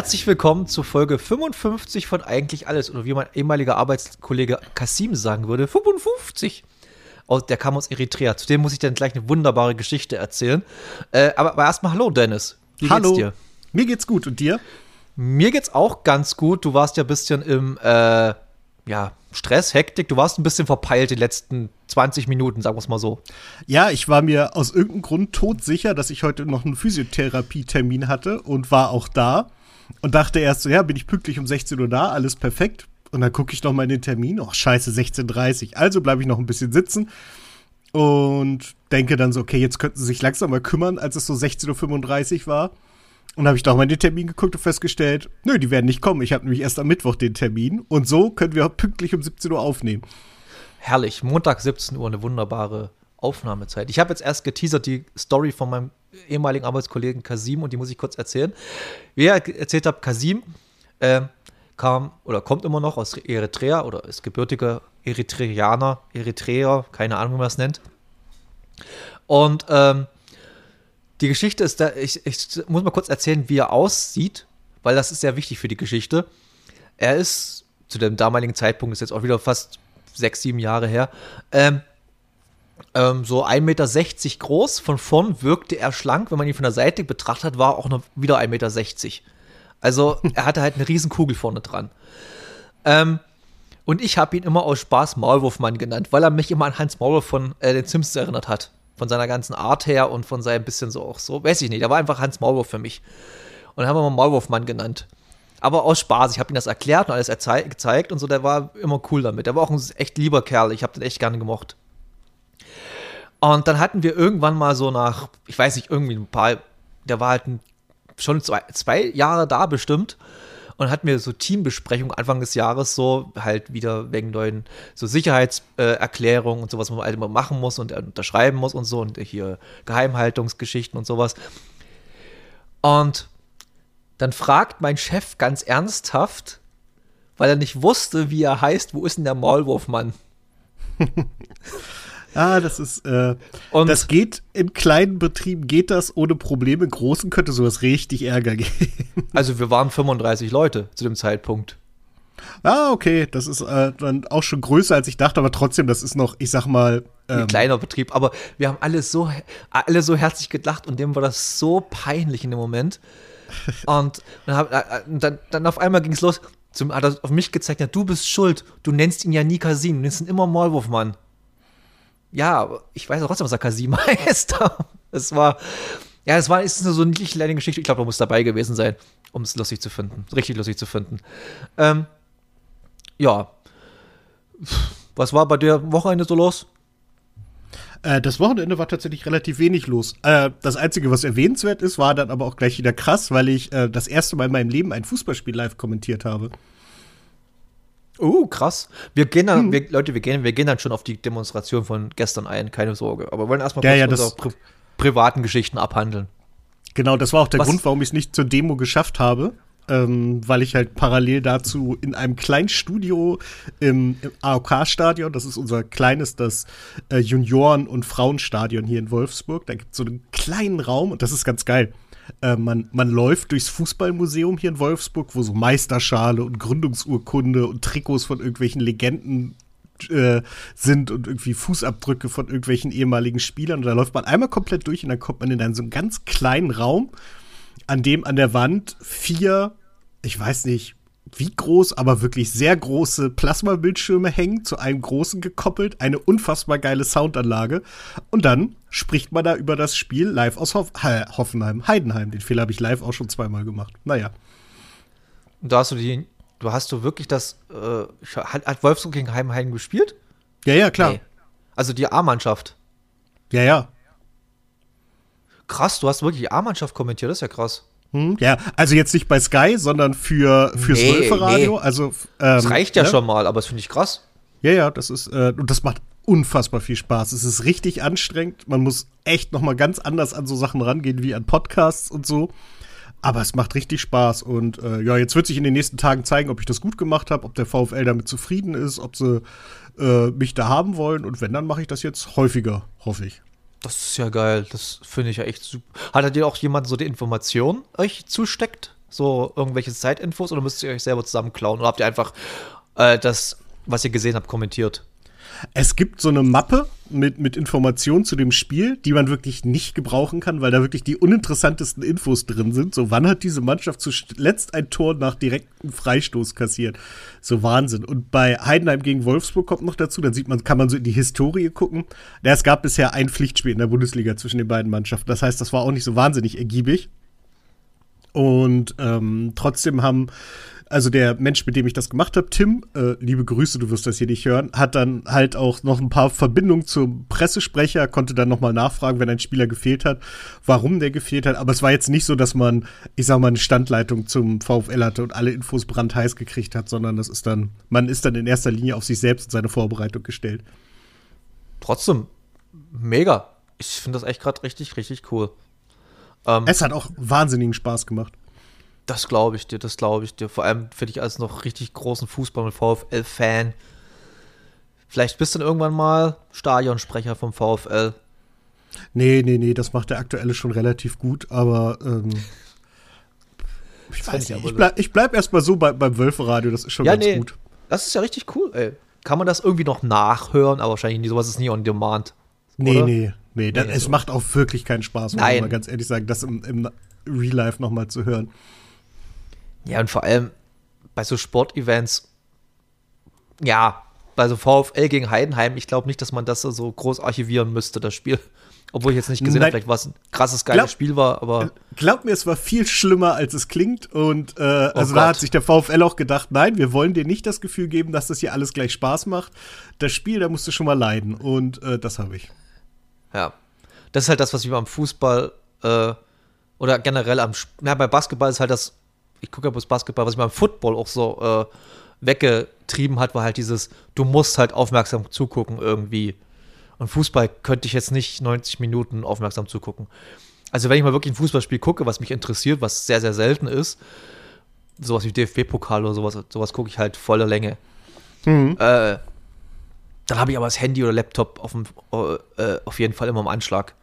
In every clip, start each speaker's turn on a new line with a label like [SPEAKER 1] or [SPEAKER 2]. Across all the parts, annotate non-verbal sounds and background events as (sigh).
[SPEAKER 1] Herzlich willkommen zu Folge 55 von Eigentlich Alles oder wie mein ehemaliger Arbeitskollege Kasim sagen würde, 55. Der kam aus Eritrea. Zu dem muss ich dann gleich eine wunderbare Geschichte erzählen. Äh, aber, aber erstmal hallo, Dennis.
[SPEAKER 2] Wie hallo. geht's dir? Mir geht's gut. Und dir?
[SPEAKER 1] Mir geht's auch ganz gut. Du warst ja ein bisschen im äh, ja, Stress, Hektik. Du warst ein bisschen verpeilt die letzten 20 Minuten, sagen wir es mal so.
[SPEAKER 2] Ja, ich war mir aus irgendeinem Grund todsicher, dass ich heute noch einen Physiotherapie-Termin hatte und war auch da und dachte erst so, ja, bin ich pünktlich um 16 Uhr da, alles perfekt. Und dann gucke ich noch mal in den Termin, oh scheiße, 16.30 Uhr. Also bleibe ich noch ein bisschen sitzen und denke dann so, okay, jetzt könnten sie sich langsam mal kümmern, als es so 16.35 Uhr war. Und habe ich doch mal den Termin geguckt und festgestellt, nö, die werden nicht kommen. Ich habe nämlich erst am Mittwoch den Termin. Und so können wir pünktlich um 17 Uhr aufnehmen.
[SPEAKER 1] Herrlich. Montag 17 Uhr, eine wunderbare Aufnahmezeit. Ich habe jetzt erst geteasert die Story von meinem ehemaligen Arbeitskollegen Kasim und die muss ich kurz erzählen. Wie er erzählt hat, Kasim äh, kam oder kommt immer noch aus Eritrea oder ist gebürtiger Eritreaner, Eritreer, keine Ahnung, wie man das nennt. Und ähm, die Geschichte ist da, ich, ich muss mal kurz erzählen, wie er aussieht, weil das ist sehr wichtig für die Geschichte. Er ist zu dem damaligen Zeitpunkt, ist jetzt auch wieder fast sechs, sieben Jahre her, ähm, ähm, so 1,60 Meter groß. Von vorn wirkte er schlank. Wenn man ihn von der Seite betrachtet, war auch noch wieder 1,60 Meter. Also (laughs) er hatte halt eine riesen Kugel vorne dran. Ähm, und ich habe ihn immer aus Spaß Maulwurfmann genannt, weil er mich immer an Hans Maulwurf von äh, den Simpsons erinnert hat von seiner ganzen Art her und von seinem bisschen so auch so, weiß ich nicht, er war einfach Hans Maulwurf für mich. Und dann haben wir mal Maulwurfmann genannt. Aber aus Spaß, ich habe ihm das erklärt und alles gezeigt und so, der war immer cool damit. Der war auch ein echt lieber Kerl, ich habe den echt gerne gemocht. Und dann hatten wir irgendwann mal so nach, ich weiß nicht, irgendwie ein paar, der war halt schon zwei, zwei Jahre da bestimmt und hatten wir so Teambesprechungen Anfang des Jahres so, halt wieder wegen neuen so Sicherheitserklärungen und sowas, was man halt immer machen muss und unterschreiben muss und so und hier Geheimhaltungsgeschichten und sowas. Und dann fragt mein Chef ganz ernsthaft, weil er nicht wusste, wie er heißt, wo ist denn der Maulwurfmann? (laughs)
[SPEAKER 2] Ah, das ist, äh, und das geht in kleinen Betrieben geht das ohne Probleme. In großen könnte sowas richtig Ärger geben.
[SPEAKER 1] Also wir waren 35 Leute zu dem Zeitpunkt.
[SPEAKER 2] Ah, okay, das ist äh, dann auch schon größer als ich dachte, aber trotzdem, das ist noch, ich sag mal,
[SPEAKER 1] ähm, ein kleiner Betrieb. Aber wir haben alle so, alle so herzlich gelacht und dem war das so peinlich in dem Moment. Und dann, hab, äh, dann, dann auf einmal ging es los. Zum, hat er auf mich gezeigt, ja, du bist schuld. Du nennst ihn ja nie Kasim, du nennst ihn immer Maulwurfmann ja, ich weiß auch trotzdem, was der Kasima heißt. Es war, ja, es war, ist so eine niedliche kleine Geschichte. Ich glaube, man muss dabei gewesen sein, um es lustig zu finden. Richtig lustig zu finden. Ähm, ja. Was war bei der Wochenende so los?
[SPEAKER 2] Äh, das Wochenende war tatsächlich relativ wenig los. Äh, das Einzige, was erwähnenswert ist, war dann aber auch gleich wieder krass, weil ich äh, das erste Mal in meinem Leben ein Fußballspiel live kommentiert habe.
[SPEAKER 1] Oh, krass. Wir gehen dann, hm. wir, Leute, wir gehen, wir gehen dann schon auf die Demonstration von gestern ein, keine Sorge. Aber wollen erstmal
[SPEAKER 2] ja, ja,
[SPEAKER 1] unsere pri privaten Geschichten abhandeln.
[SPEAKER 2] Genau, das war auch der Was? Grund, warum ich es nicht zur Demo geschafft habe. Ähm, weil ich halt parallel dazu in einem kleinen Studio im, im AOK-Stadion, das ist unser kleines, das äh, Junioren- und Frauenstadion hier in Wolfsburg, da gibt es so einen kleinen Raum und das ist ganz geil. Äh, man, man läuft durchs Fußballmuseum hier in Wolfsburg, wo so Meisterschale und Gründungsurkunde und Trikots von irgendwelchen Legenden äh, sind und irgendwie Fußabdrücke von irgendwelchen ehemaligen Spielern. Und da läuft man einmal komplett durch und dann kommt man in einen so einen ganz kleinen Raum, an dem an der Wand vier, ich weiß nicht, wie groß, aber wirklich sehr große Plasmabildschirme hängen, zu einem großen gekoppelt, eine unfassbar geile Soundanlage. Und dann spricht man da über das Spiel live aus Hoff Hoffenheim, Heidenheim. Den Fehler habe ich live auch schon zweimal gemacht. Naja.
[SPEAKER 1] Und da hast du die, du hast du wirklich das, äh, hat, hat Wolfsburg gegen Heidenheim gespielt?
[SPEAKER 2] Ja, ja, klar. Nee.
[SPEAKER 1] Also die A-Mannschaft.
[SPEAKER 2] Ja, ja.
[SPEAKER 1] Krass, du hast wirklich die A-Mannschaft kommentiert, das ist ja krass.
[SPEAKER 2] Hm, ja, also jetzt nicht bei Sky, sondern für fürs nee, Wölferadio. Nee. Also, ähm,
[SPEAKER 1] das reicht ja, ne? schon mal, aber das finde ich krass.
[SPEAKER 2] Ja, ja, das ist äh, und das macht unfassbar viel Spaß. Es ist richtig anstrengend. Man muss echt noch mal ganz anders an so Sachen rangehen wie an Podcasts und so. Aber es macht richtig Spaß und äh, ja, jetzt wird sich in den nächsten Tagen zeigen, ob ich das gut gemacht habe, ob der VfL damit zufrieden ist, ob sie äh, mich da haben wollen und wenn, dann mache ich das jetzt häufiger, hoffe ich.
[SPEAKER 1] Das ist ja geil. Das finde ich ja echt super. Hat dir auch jemand so die Information euch zusteckt? So irgendwelche Zeitinfos oder müsst ihr euch selber zusammen klauen? Oder habt ihr einfach äh, das, was ihr gesehen habt, kommentiert?
[SPEAKER 2] Es gibt so eine Mappe mit, mit Informationen zu dem Spiel, die man wirklich nicht gebrauchen kann, weil da wirklich die uninteressantesten Infos drin sind. So, wann hat diese Mannschaft zuletzt ein Tor nach direktem Freistoß kassiert? So Wahnsinn. Und bei Heidenheim gegen Wolfsburg kommt noch dazu, dann sieht man, kann man so in die Historie gucken. Ja, es gab bisher ein Pflichtspiel in der Bundesliga zwischen den beiden Mannschaften. Das heißt, das war auch nicht so wahnsinnig ergiebig. Und ähm, trotzdem haben also der Mensch, mit dem ich das gemacht habe, Tim, äh, liebe Grüße, du wirst das hier nicht hören, hat dann halt auch noch ein paar Verbindungen zum Pressesprecher, konnte dann nochmal nachfragen, wenn ein Spieler gefehlt hat, warum der gefehlt hat. Aber es war jetzt nicht so, dass man, ich sag mal, eine Standleitung zum VfL hatte und alle Infos brandheiß gekriegt hat, sondern das ist dann, man ist dann in erster Linie auf sich selbst und seine Vorbereitung gestellt.
[SPEAKER 1] Trotzdem, mega. Ich finde das echt gerade richtig, richtig cool.
[SPEAKER 2] Ähm, es hat auch wahnsinnigen Spaß gemacht.
[SPEAKER 1] Das glaube ich dir, das glaube ich dir. Vor allem finde ich als noch richtig großen Fußball- und VfL-Fan. Vielleicht bist du dann irgendwann mal Stadionsprecher vom VfL.
[SPEAKER 2] Nee, nee, nee, das macht der aktuelle schon relativ gut, aber ähm, ich weiß nicht, ich bleib, ich bleib erstmal so bei, beim Wölferadio, das ist schon ja, ganz nee, gut.
[SPEAKER 1] Das ist ja richtig cool, ey. Kann man das irgendwie noch nachhören, aber wahrscheinlich nicht, sowas ist nie on demand.
[SPEAKER 2] Nee, oder? nee, nee, nee, es so. macht auch wirklich keinen Spaß, muss ich mal ganz ehrlich sagen, das im, im Real Life nochmal zu hören.
[SPEAKER 1] Ja, und vor allem bei so Sportevents, ja, bei so VfL gegen Heidenheim, ich glaube nicht, dass man das so groß archivieren müsste, das Spiel. (laughs) Obwohl ich jetzt nicht gesehen habe, vielleicht was ein krasses, geiles glaub, Spiel war, aber. Äh,
[SPEAKER 2] glaub mir, es war viel schlimmer, als es klingt. Und äh, oh also Gott. da hat sich der VfL auch gedacht, nein, wir wollen dir nicht das Gefühl geben, dass das hier alles gleich Spaß macht. Das Spiel, da musst du schon mal leiden. Und äh, das habe ich.
[SPEAKER 1] Ja. Das ist halt das, was wir beim Fußball äh, oder generell am. Ja, bei Basketball ist halt das ich gucke ja bloß Basketball, was ich beim Football auch so äh, weggetrieben hat, war halt dieses, du musst halt aufmerksam zugucken irgendwie. Und Fußball könnte ich jetzt nicht 90 Minuten aufmerksam zugucken. Also wenn ich mal wirklich ein Fußballspiel gucke, was mich interessiert, was sehr, sehr selten ist, sowas wie DFB-Pokal oder sowas, sowas gucke ich halt voller Länge. Mhm. Äh, dann habe ich aber das Handy oder Laptop auf, dem, äh, auf jeden Fall immer im Anschlag.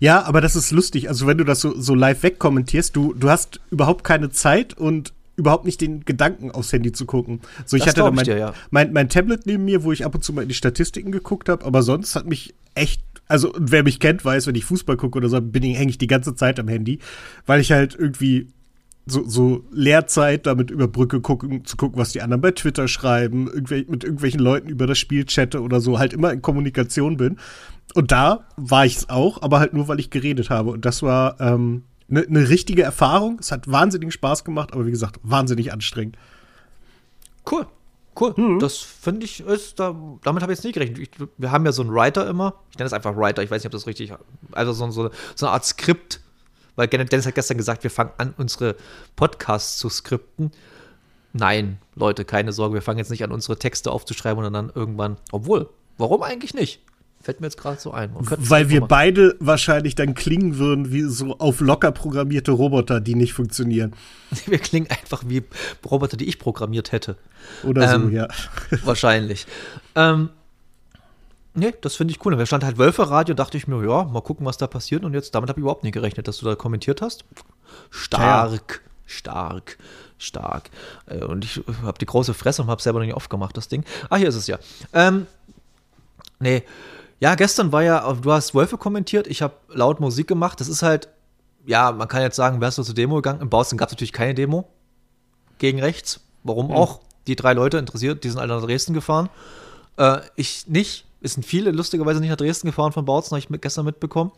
[SPEAKER 2] Ja, aber das ist lustig. Also, wenn du das so, so live wegkommentierst, du, du hast überhaupt keine Zeit und überhaupt nicht den Gedanken aufs Handy zu gucken. So, ich das hatte dann mein, dir, ja. mein, mein Tablet neben mir, wo ich ab und zu mal in die Statistiken geguckt habe, aber sonst hat mich echt, also wer mich kennt, weiß, wenn ich Fußball gucke oder so, bin ich, hänge ich die ganze Zeit am Handy, weil ich halt irgendwie so, so Lehrzeit damit überbrücke, gucken, zu gucken, was die anderen bei Twitter schreiben, irgendwel mit irgendwelchen Leuten über das Spiel chatte oder so, halt immer in Kommunikation bin. Und da war ich es auch, aber halt nur, weil ich geredet habe. Und das war eine ähm, ne, ne richtige Erfahrung. Es hat wahnsinnig Spaß gemacht, aber wie gesagt, wahnsinnig anstrengend.
[SPEAKER 1] Cool. Cool. Mhm. Das finde ich, ist, da, damit habe ich jetzt nicht gerechnet. Ich, wir haben ja so einen Writer immer. Ich nenne es einfach Writer, ich weiß nicht, ob das richtig Also so, so, so eine Art Skript. Weil Dennis hat gestern gesagt, wir fangen an, unsere Podcasts zu skripten. Nein, Leute, keine Sorge, wir fangen jetzt nicht an, unsere Texte aufzuschreiben und dann irgendwann. Obwohl, warum eigentlich nicht? Fällt mir jetzt gerade so ein.
[SPEAKER 2] Weil wir beide wahrscheinlich dann klingen würden wie so auf locker programmierte Roboter, die nicht funktionieren. (laughs)
[SPEAKER 1] Wir klingen einfach wie Roboter, die ich programmiert hätte.
[SPEAKER 2] Oder ähm, so, ja.
[SPEAKER 1] Wahrscheinlich. Ähm, nee, das finde ich cool. Wir stand halt Wölfe-Radio, dachte ich mir, ja, mal gucken, was da passiert. Und jetzt, damit habe ich überhaupt nicht gerechnet, dass du da kommentiert hast. Stark, ja. stark, stark. Äh, und ich habe die große Fresse und habe selber noch nicht aufgemacht, das Ding. Ah, hier ist es ja. Ähm, nee, ja, gestern war ja, du hast Wölfe kommentiert, ich habe laut Musik gemacht. Das ist halt, ja, man kann jetzt sagen, wärst du zur Demo gegangen? Im Bautzen gab es natürlich keine Demo gegen rechts. Warum mhm. auch? Die drei Leute interessiert, die sind alle nach Dresden gefahren. Äh, ich nicht. Es sind viele lustigerweise nicht nach Dresden gefahren von Bautzen, habe ich mit, gestern mitbekommen.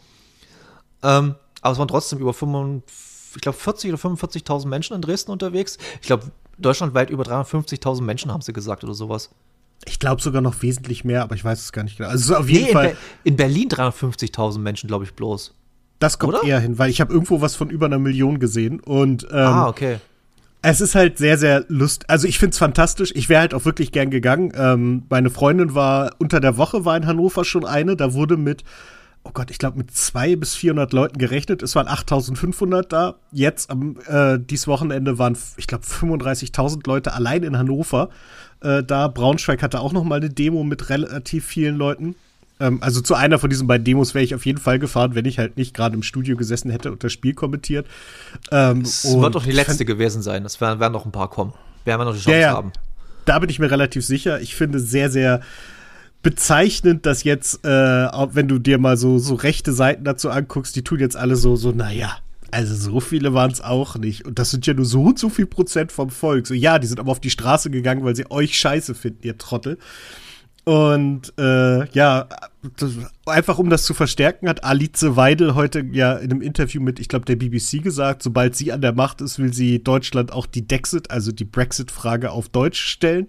[SPEAKER 1] Ähm, aber es waren trotzdem über 45, ich glaube 40 oder 45.000 Menschen in Dresden unterwegs. Ich glaube, deutschlandweit über 350.000 Menschen haben sie gesagt oder sowas.
[SPEAKER 2] Ich glaube sogar noch wesentlich mehr, aber ich weiß es gar nicht genau. Also auf jeden nee, Fall.
[SPEAKER 1] In, Be in Berlin 350.000 Menschen, glaube ich, bloß.
[SPEAKER 2] Das kommt Oder? eher hin, weil ich habe irgendwo was von über einer Million gesehen und ähm,
[SPEAKER 1] ah, okay.
[SPEAKER 2] Es ist halt sehr, sehr lustig. Also ich finde es fantastisch. Ich wäre halt auch wirklich gern gegangen. Ähm, meine Freundin war unter der Woche war in Hannover schon eine. Da wurde mit, oh Gott, ich glaube mit zwei bis 400 Leuten gerechnet. Es waren 8.500 da. Jetzt am äh, dieses Wochenende waren, ich glaube, 35.000 Leute allein in Hannover äh, da. Braunschweig hatte auch noch mal eine Demo mit relativ vielen Leuten. Ähm, also zu einer von diesen beiden Demos wäre ich auf jeden Fall gefahren, wenn ich halt nicht gerade im Studio gesessen hätte und das Spiel kommentiert.
[SPEAKER 1] Ähm, es wird doch die letzte gewesen sein. Es werden, werden noch ein paar kommen. Werden wir noch die Chance
[SPEAKER 2] ja,
[SPEAKER 1] haben.
[SPEAKER 2] Da bin ich mir relativ sicher. Ich finde sehr, sehr bezeichnend, dass jetzt, äh, wenn du dir mal so, so rechte Seiten dazu anguckst, die tun jetzt alle so, so, naja, also so viele waren es auch nicht. Und das sind ja nur so und so viel Prozent vom Volk. So, ja, die sind aber auf die Straße gegangen, weil sie euch scheiße finden, ihr Trottel. Und äh, ja, das, einfach um das zu verstärken, hat Alice Weidel heute ja in einem Interview mit, ich glaube, der BBC gesagt, sobald sie an der Macht ist, will sie Deutschland auch die Dexit, also die Brexit-Frage auf Deutsch stellen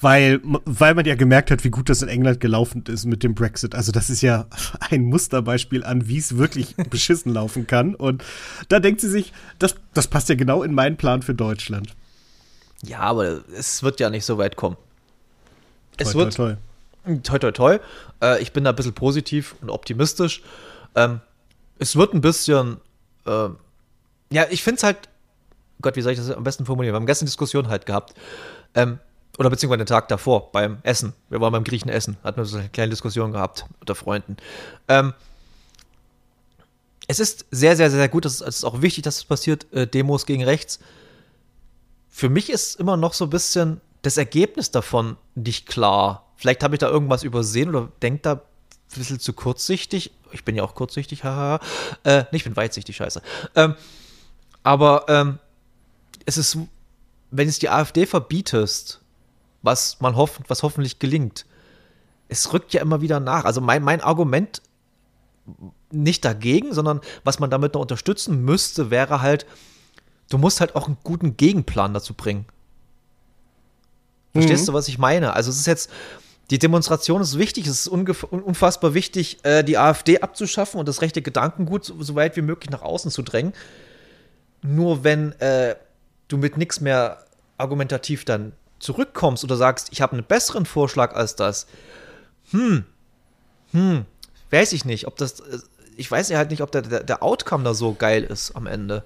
[SPEAKER 2] weil, weil man ja gemerkt hat, wie gut das in England gelaufen ist mit dem Brexit. Also das ist ja (laughs) ein Musterbeispiel an, wie es wirklich (laughs) beschissen laufen kann. Und da denkt sie sich, das, das passt ja genau in meinen Plan für Deutschland.
[SPEAKER 1] Ja, aber es wird ja nicht so weit kommen.
[SPEAKER 2] Es toi, wird. Toi,
[SPEAKER 1] toi. toi, toi, toi. Äh, ich bin da ein bisschen positiv und optimistisch. Ähm, es wird ein bisschen. Äh, ja, ich finde es halt. Gott, wie soll ich das am besten formulieren? Wir haben gestern Diskussion halt gehabt. Ähm, oder beziehungsweise den Tag davor beim Essen. Wir waren beim Griechen essen, hatten wir so eine kleine Diskussion gehabt unter Freunden. Ähm, es ist sehr, sehr, sehr gut, es ist auch wichtig, dass es passiert, äh, Demos gegen rechts. Für mich ist immer noch so ein bisschen das Ergebnis davon nicht klar. Vielleicht habe ich da irgendwas übersehen oder denke da ein bisschen zu kurzsichtig. Ich bin ja auch kurzsichtig, haha. äh, ich bin weitsichtig, scheiße. Ähm, aber ähm, es ist, wenn es die AfD verbietest, was man hofft, was hoffentlich gelingt. Es rückt ja immer wieder nach. Also mein, mein Argument nicht dagegen, sondern was man damit noch unterstützen müsste, wäre halt, du musst halt auch einen guten Gegenplan dazu bringen. Verstehst mhm. du, was ich meine? Also es ist jetzt, die Demonstration ist wichtig, es ist unfassbar wichtig, äh, die AfD abzuschaffen und das rechte Gedankengut so, so, weit wie möglich nach außen zu drängen. Nur wenn äh, du mit nichts mehr argumentativ dann zurückkommst oder sagst, ich habe einen besseren Vorschlag als das, hm, hm, weiß ich nicht, ob das, äh, ich weiß ja halt nicht, ob der, der, der Outcome da so geil ist am Ende.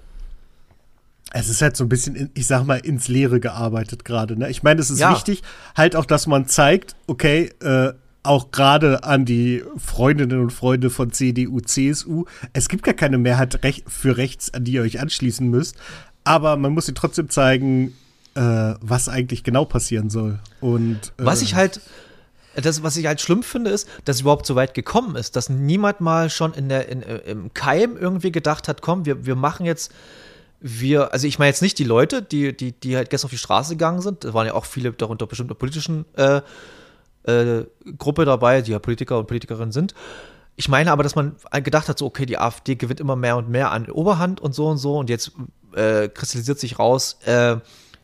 [SPEAKER 2] Es ist halt so ein bisschen, ich sag mal, ins Leere gearbeitet gerade. Ne? Ich meine, es ist ja. wichtig, halt auch, dass man zeigt, okay, äh, auch gerade an die Freundinnen und Freunde von CDU, CSU, es gibt gar keine Mehrheit für rechts, an die ihr euch anschließen müsst. Aber man muss sie trotzdem zeigen, äh, was eigentlich genau passieren soll. Und
[SPEAKER 1] äh, was ich halt das, was ich halt schlimm finde, ist, dass es überhaupt so weit gekommen ist, dass niemand mal schon in der, in, äh, im Keim irgendwie gedacht hat, komm, wir, wir machen jetzt, wir, also ich meine jetzt nicht die Leute, die, die, die halt gestern auf die Straße gegangen sind, da waren ja auch viele darunter bestimmte politischen äh, äh, Gruppe dabei, die ja Politiker und Politikerinnen sind. Ich meine aber, dass man gedacht hat, so, okay, die AfD gewinnt immer mehr und mehr an Oberhand und so und so und jetzt äh, kristallisiert sich raus, äh,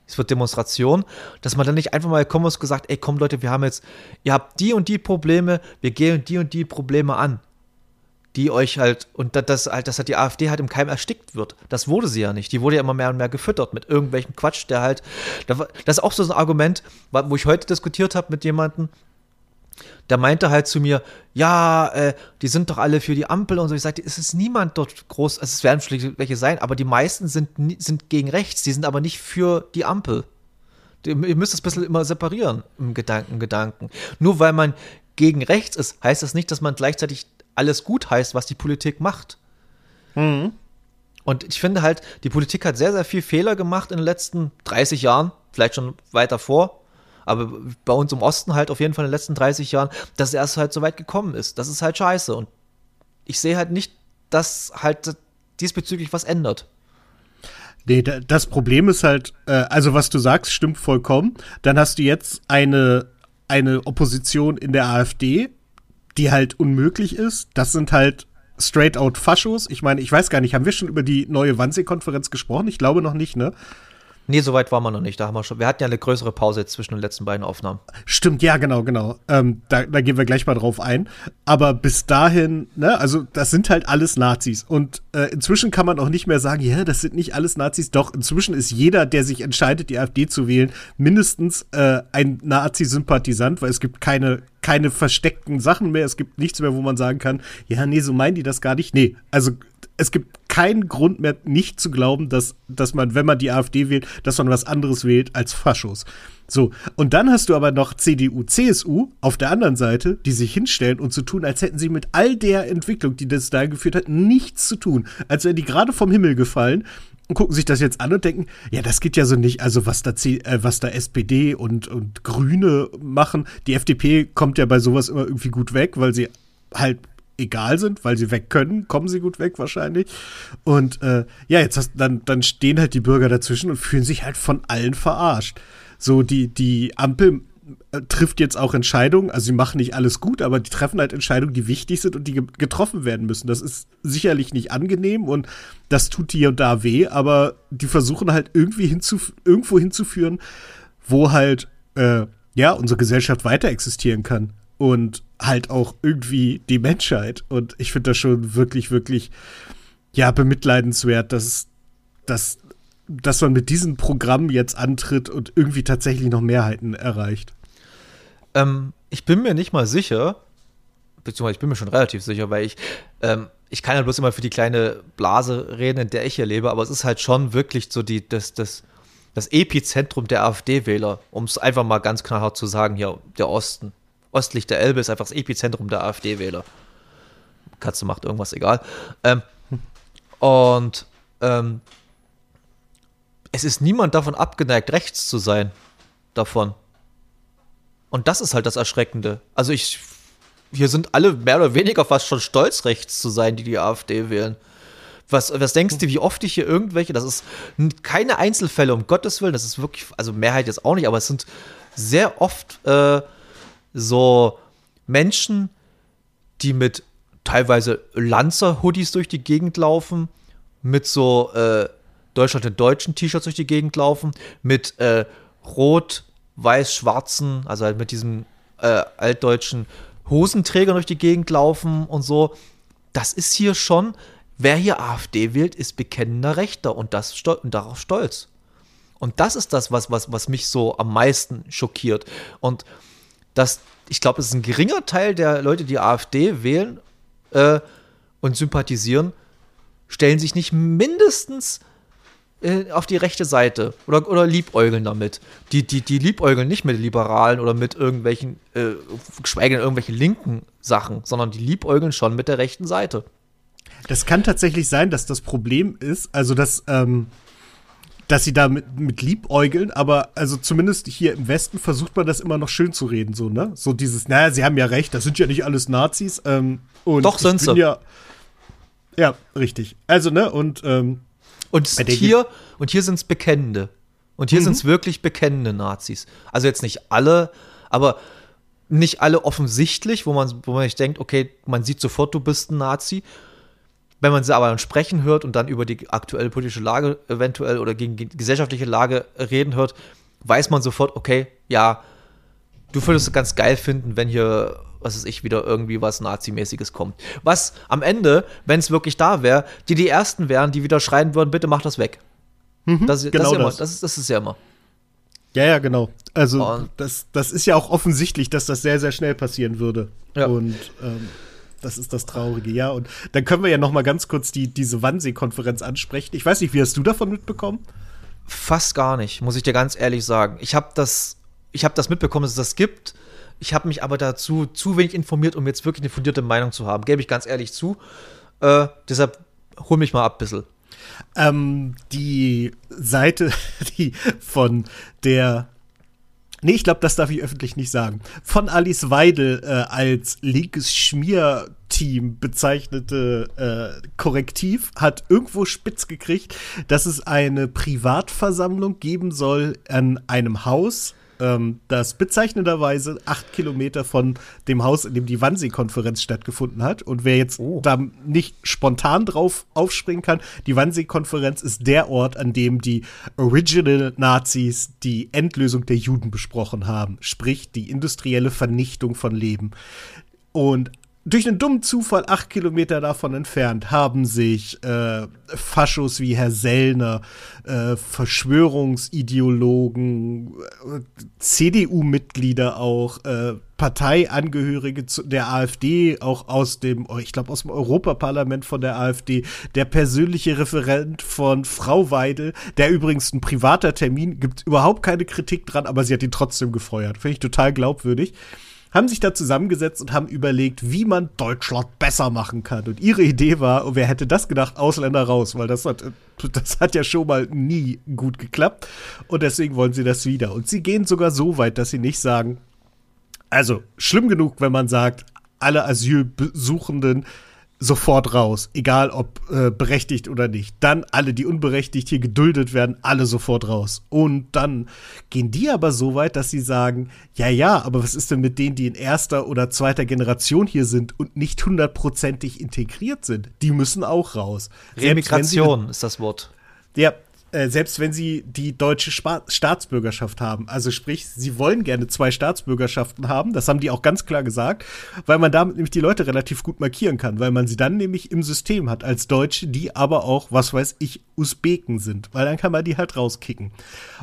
[SPEAKER 1] es wird Demonstration, dass man dann nicht einfach mal kommen muss und gesagt, ey, komm Leute, wir haben jetzt, ihr habt die und die Probleme, wir gehen die und die Probleme an. Die euch halt, und das halt, dass halt die AfD halt im Keim erstickt wird. Das wurde sie ja nicht. Die wurde ja immer mehr und mehr gefüttert mit irgendwelchem Quatsch, der halt, das ist auch so ein Argument, wo ich heute diskutiert habe mit jemandem, der meinte halt zu mir, ja, äh, die sind doch alle für die Ampel und so. Ich sagte, es ist niemand dort groß, also es werden vielleicht welche sein, aber die meisten sind, sind gegen rechts, die sind aber nicht für die Ampel. Ihr müsst das ein bisschen immer separieren im Gedanken, Gedanken. Nur weil man gegen rechts ist, heißt das nicht, dass man gleichzeitig alles gut heißt, was die Politik macht. Mhm. Und ich finde halt, die Politik hat sehr, sehr viel Fehler gemacht in den letzten 30 Jahren, vielleicht schon weiter vor, aber bei uns im Osten halt auf jeden Fall in den letzten 30 Jahren, dass es erst halt so weit gekommen ist. Das ist halt scheiße. Und ich sehe halt nicht, dass halt diesbezüglich was ändert.
[SPEAKER 2] Nee, das Problem ist halt, äh, also was du sagst, stimmt vollkommen. Dann hast du jetzt eine, eine Opposition in der AfD, die halt unmöglich ist. Das sind halt straight out Faschos. Ich meine, ich weiß gar nicht, haben wir schon über die neue Wannsee-Konferenz gesprochen? Ich glaube noch nicht, ne?
[SPEAKER 1] Nee, so weit waren wir noch nicht. Da haben wir schon. Wir hatten ja eine größere Pause jetzt zwischen den letzten beiden Aufnahmen.
[SPEAKER 2] Stimmt, ja, genau, genau. Ähm, da, da gehen wir gleich mal drauf ein. Aber bis dahin, ne, also das sind halt alles Nazis. Und äh, inzwischen kann man auch nicht mehr sagen, ja, das sind nicht alles Nazis. Doch, inzwischen ist jeder, der sich entscheidet, die AfD zu wählen, mindestens äh, ein Nazi-Sympathisant, weil es gibt keine keine versteckten Sachen mehr. Es gibt nichts mehr, wo man sagen kann, ja, nee, so meinen die das gar nicht. Nee, also es gibt keinen Grund mehr, nicht zu glauben, dass, dass man, wenn man die AfD wählt, dass man was anderes wählt als Faschos. So, und dann hast du aber noch CDU, CSU auf der anderen Seite, die sich hinstellen und zu so tun, als hätten sie mit all der Entwicklung, die das da geführt hat, nichts zu tun. Als wären die gerade vom Himmel gefallen und gucken sich das jetzt an und denken, ja, das geht ja so nicht. Also was da, C äh, was da SPD und, und Grüne machen, die FDP kommt ja bei sowas immer irgendwie gut weg, weil sie halt egal sind, weil sie weg können, kommen sie gut weg wahrscheinlich. Und äh, ja, jetzt hast, dann, dann stehen halt die Bürger dazwischen und fühlen sich halt von allen verarscht. So, die, die Ampel trifft jetzt auch Entscheidungen, also sie machen nicht alles gut, aber die treffen halt Entscheidungen, die wichtig sind und die ge getroffen werden müssen. Das ist sicherlich nicht angenehm und das tut hier und da weh, aber die versuchen halt irgendwie hinzuf irgendwo hinzuführen, wo halt äh, ja unsere Gesellschaft weiter existieren kann und halt auch irgendwie die Menschheit. Und ich finde das schon wirklich, wirklich, ja, bemitleidenswert, dass, dass, dass man mit diesem Programm jetzt antritt und irgendwie tatsächlich noch Mehrheiten erreicht.
[SPEAKER 1] Ähm, ich bin mir nicht mal sicher, beziehungsweise ich bin mir schon relativ sicher, weil ich, ähm, ich kann ja bloß immer für die kleine Blase reden, in der ich hier lebe, aber es ist halt schon wirklich so die, das, das, das Epizentrum der AfD-Wähler, um es einfach mal ganz knallhart zu sagen, hier der Osten östlich der Elbe ist einfach das Epizentrum der AfD-Wähler. Katze macht irgendwas egal. Ähm, und ähm, es ist niemand davon abgeneigt, rechts zu sein. Davon. Und das ist halt das Erschreckende. Also ich, hier sind alle mehr oder weniger fast schon stolz, rechts zu sein, die die AfD wählen. Was, was denkst du, wie oft ich hier irgendwelche, das ist keine Einzelfälle, um Gottes Willen, das ist wirklich, also Mehrheit jetzt auch nicht, aber es sind sehr oft äh, so Menschen, die mit teilweise Lanzer-Hoodies durch die Gegend laufen, mit so äh, Deutschland in deutschen T-Shirts durch die Gegend laufen, mit äh, rot, weiß, schwarzen, also halt mit diesem äh, altdeutschen Hosenträgern durch die Gegend laufen und so. Das ist hier schon, wer hier AfD wählt, ist bekennender Rechter und, das und darauf stolz. Und das ist das, was, was, was mich so am meisten schockiert. Und dass ich glaube, es ist ein geringer Teil der Leute, die AfD wählen äh, und sympathisieren, stellen sich nicht mindestens äh, auf die rechte Seite oder, oder liebäugeln damit. Die, die, die liebäugeln nicht mit Liberalen oder mit irgendwelchen, äh, geschweige denn irgendwelchen linken Sachen, sondern die liebäugeln schon mit der rechten Seite.
[SPEAKER 2] Das kann tatsächlich sein, dass das Problem ist, also dass ähm, dass sie da mit, mit liebäugeln, aber also zumindest hier im Westen versucht man das immer noch schön zu reden, so, ne? So dieses, naja, sie haben ja recht, das sind ja nicht alles Nazis. Ähm, und
[SPEAKER 1] Doch, sind sie.
[SPEAKER 2] Ja, ja, richtig. Also, ne, und ähm,
[SPEAKER 1] und hier, und hier sind es Bekennende. Und hier mhm. sind es wirklich bekennende Nazis. Also jetzt nicht alle, aber nicht alle offensichtlich, wo man, wo man sich denkt, okay, man sieht sofort, du bist ein Nazi. Wenn man sie aber dann sprechen hört und dann über die aktuelle politische Lage eventuell oder gegen die gesellschaftliche Lage reden hört, weiß man sofort, okay, ja, du würdest es ganz geil finden, wenn hier, was weiß ich, wieder irgendwie was Nazimäßiges kommt. Was am Ende, wenn es wirklich da wäre, die die Ersten wären, die wieder schreien würden, bitte mach das weg.
[SPEAKER 2] Mhm, das, genau das, ist
[SPEAKER 1] immer, das. Ist, das ist ja immer.
[SPEAKER 2] Ja, ja, genau. Also, das, das ist ja auch offensichtlich, dass das sehr, sehr schnell passieren würde. Ja. Und ähm, das ist das Traurige, ja. Und dann können wir ja noch mal ganz kurz die, diese Wannsee-Konferenz ansprechen. Ich weiß nicht, wie hast du davon mitbekommen?
[SPEAKER 1] Fast gar nicht, muss ich dir ganz ehrlich sagen. Ich habe das, ich hab das mitbekommen, dass es das gibt. Ich habe mich aber dazu zu wenig informiert, um jetzt wirklich eine fundierte Meinung zu haben. Gebe ich ganz ehrlich zu. Äh, deshalb hol mich mal ab ein bisschen.
[SPEAKER 2] Ähm, die Seite, (laughs) die von der Nee, ich glaube, das darf ich öffentlich nicht sagen. Von Alice Weidel äh, als linkes Schmierteam bezeichnete äh, Korrektiv hat irgendwo spitz gekriegt, dass es eine Privatversammlung geben soll an einem Haus ähm, das bezeichnenderweise acht Kilometer von dem Haus, in dem die Wannsee-Konferenz stattgefunden hat. Und wer jetzt oh. da nicht spontan drauf aufspringen kann, die Wannsee-Konferenz ist der Ort, an dem die Original Nazis die Endlösung der Juden besprochen haben, sprich die industrielle Vernichtung von Leben. Und durch einen dummen Zufall acht Kilometer davon entfernt haben sich äh, Faschos wie Herr Sellner, äh, Verschwörungsideologen, äh, CDU-Mitglieder auch, äh, Parteiangehörige der AfD, auch aus dem, ich glaube, aus dem Europaparlament von der AfD, der persönliche Referent von Frau Weidel, der übrigens ein privater Termin, gibt überhaupt keine Kritik dran, aber sie hat ihn trotzdem gefeuert. Finde ich total glaubwürdig haben sich da zusammengesetzt und haben überlegt, wie man Deutschland besser machen kann. Und ihre Idee war, und wer hätte das gedacht, Ausländer raus, weil das hat, das hat ja schon mal nie gut geklappt. Und deswegen wollen sie das wieder. Und sie gehen sogar so weit, dass sie nicht sagen, also schlimm genug, wenn man sagt, alle Asylsuchenden sofort raus, egal ob äh, berechtigt oder nicht. Dann alle, die unberechtigt hier geduldet werden, alle sofort raus. Und dann gehen die aber so weit, dass sie sagen, ja, ja, aber was ist denn mit denen, die in erster oder zweiter Generation hier sind und nicht hundertprozentig integriert sind? Die müssen auch raus.
[SPEAKER 1] Remigration ist das Wort.
[SPEAKER 2] Ja, äh, selbst wenn sie die deutsche Spa Staatsbürgerschaft haben. Also sprich, sie wollen gerne zwei Staatsbürgerschaften haben, das haben die auch ganz klar gesagt, weil man damit nämlich die Leute relativ gut markieren kann, weil man sie dann nämlich im System hat als Deutsche, die aber auch, was weiß ich, Usbeken sind, weil dann kann man die halt rauskicken.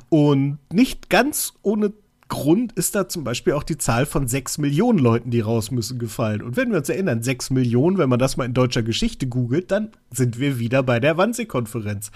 [SPEAKER 2] Und nicht ganz ohne Grund ist da zum Beispiel auch die Zahl von sechs Millionen Leuten, die raus müssen, gefallen. Und wenn wir uns erinnern, sechs Millionen, wenn man das mal in deutscher Geschichte googelt, dann sind wir wieder bei der Wannsee-Konferenz.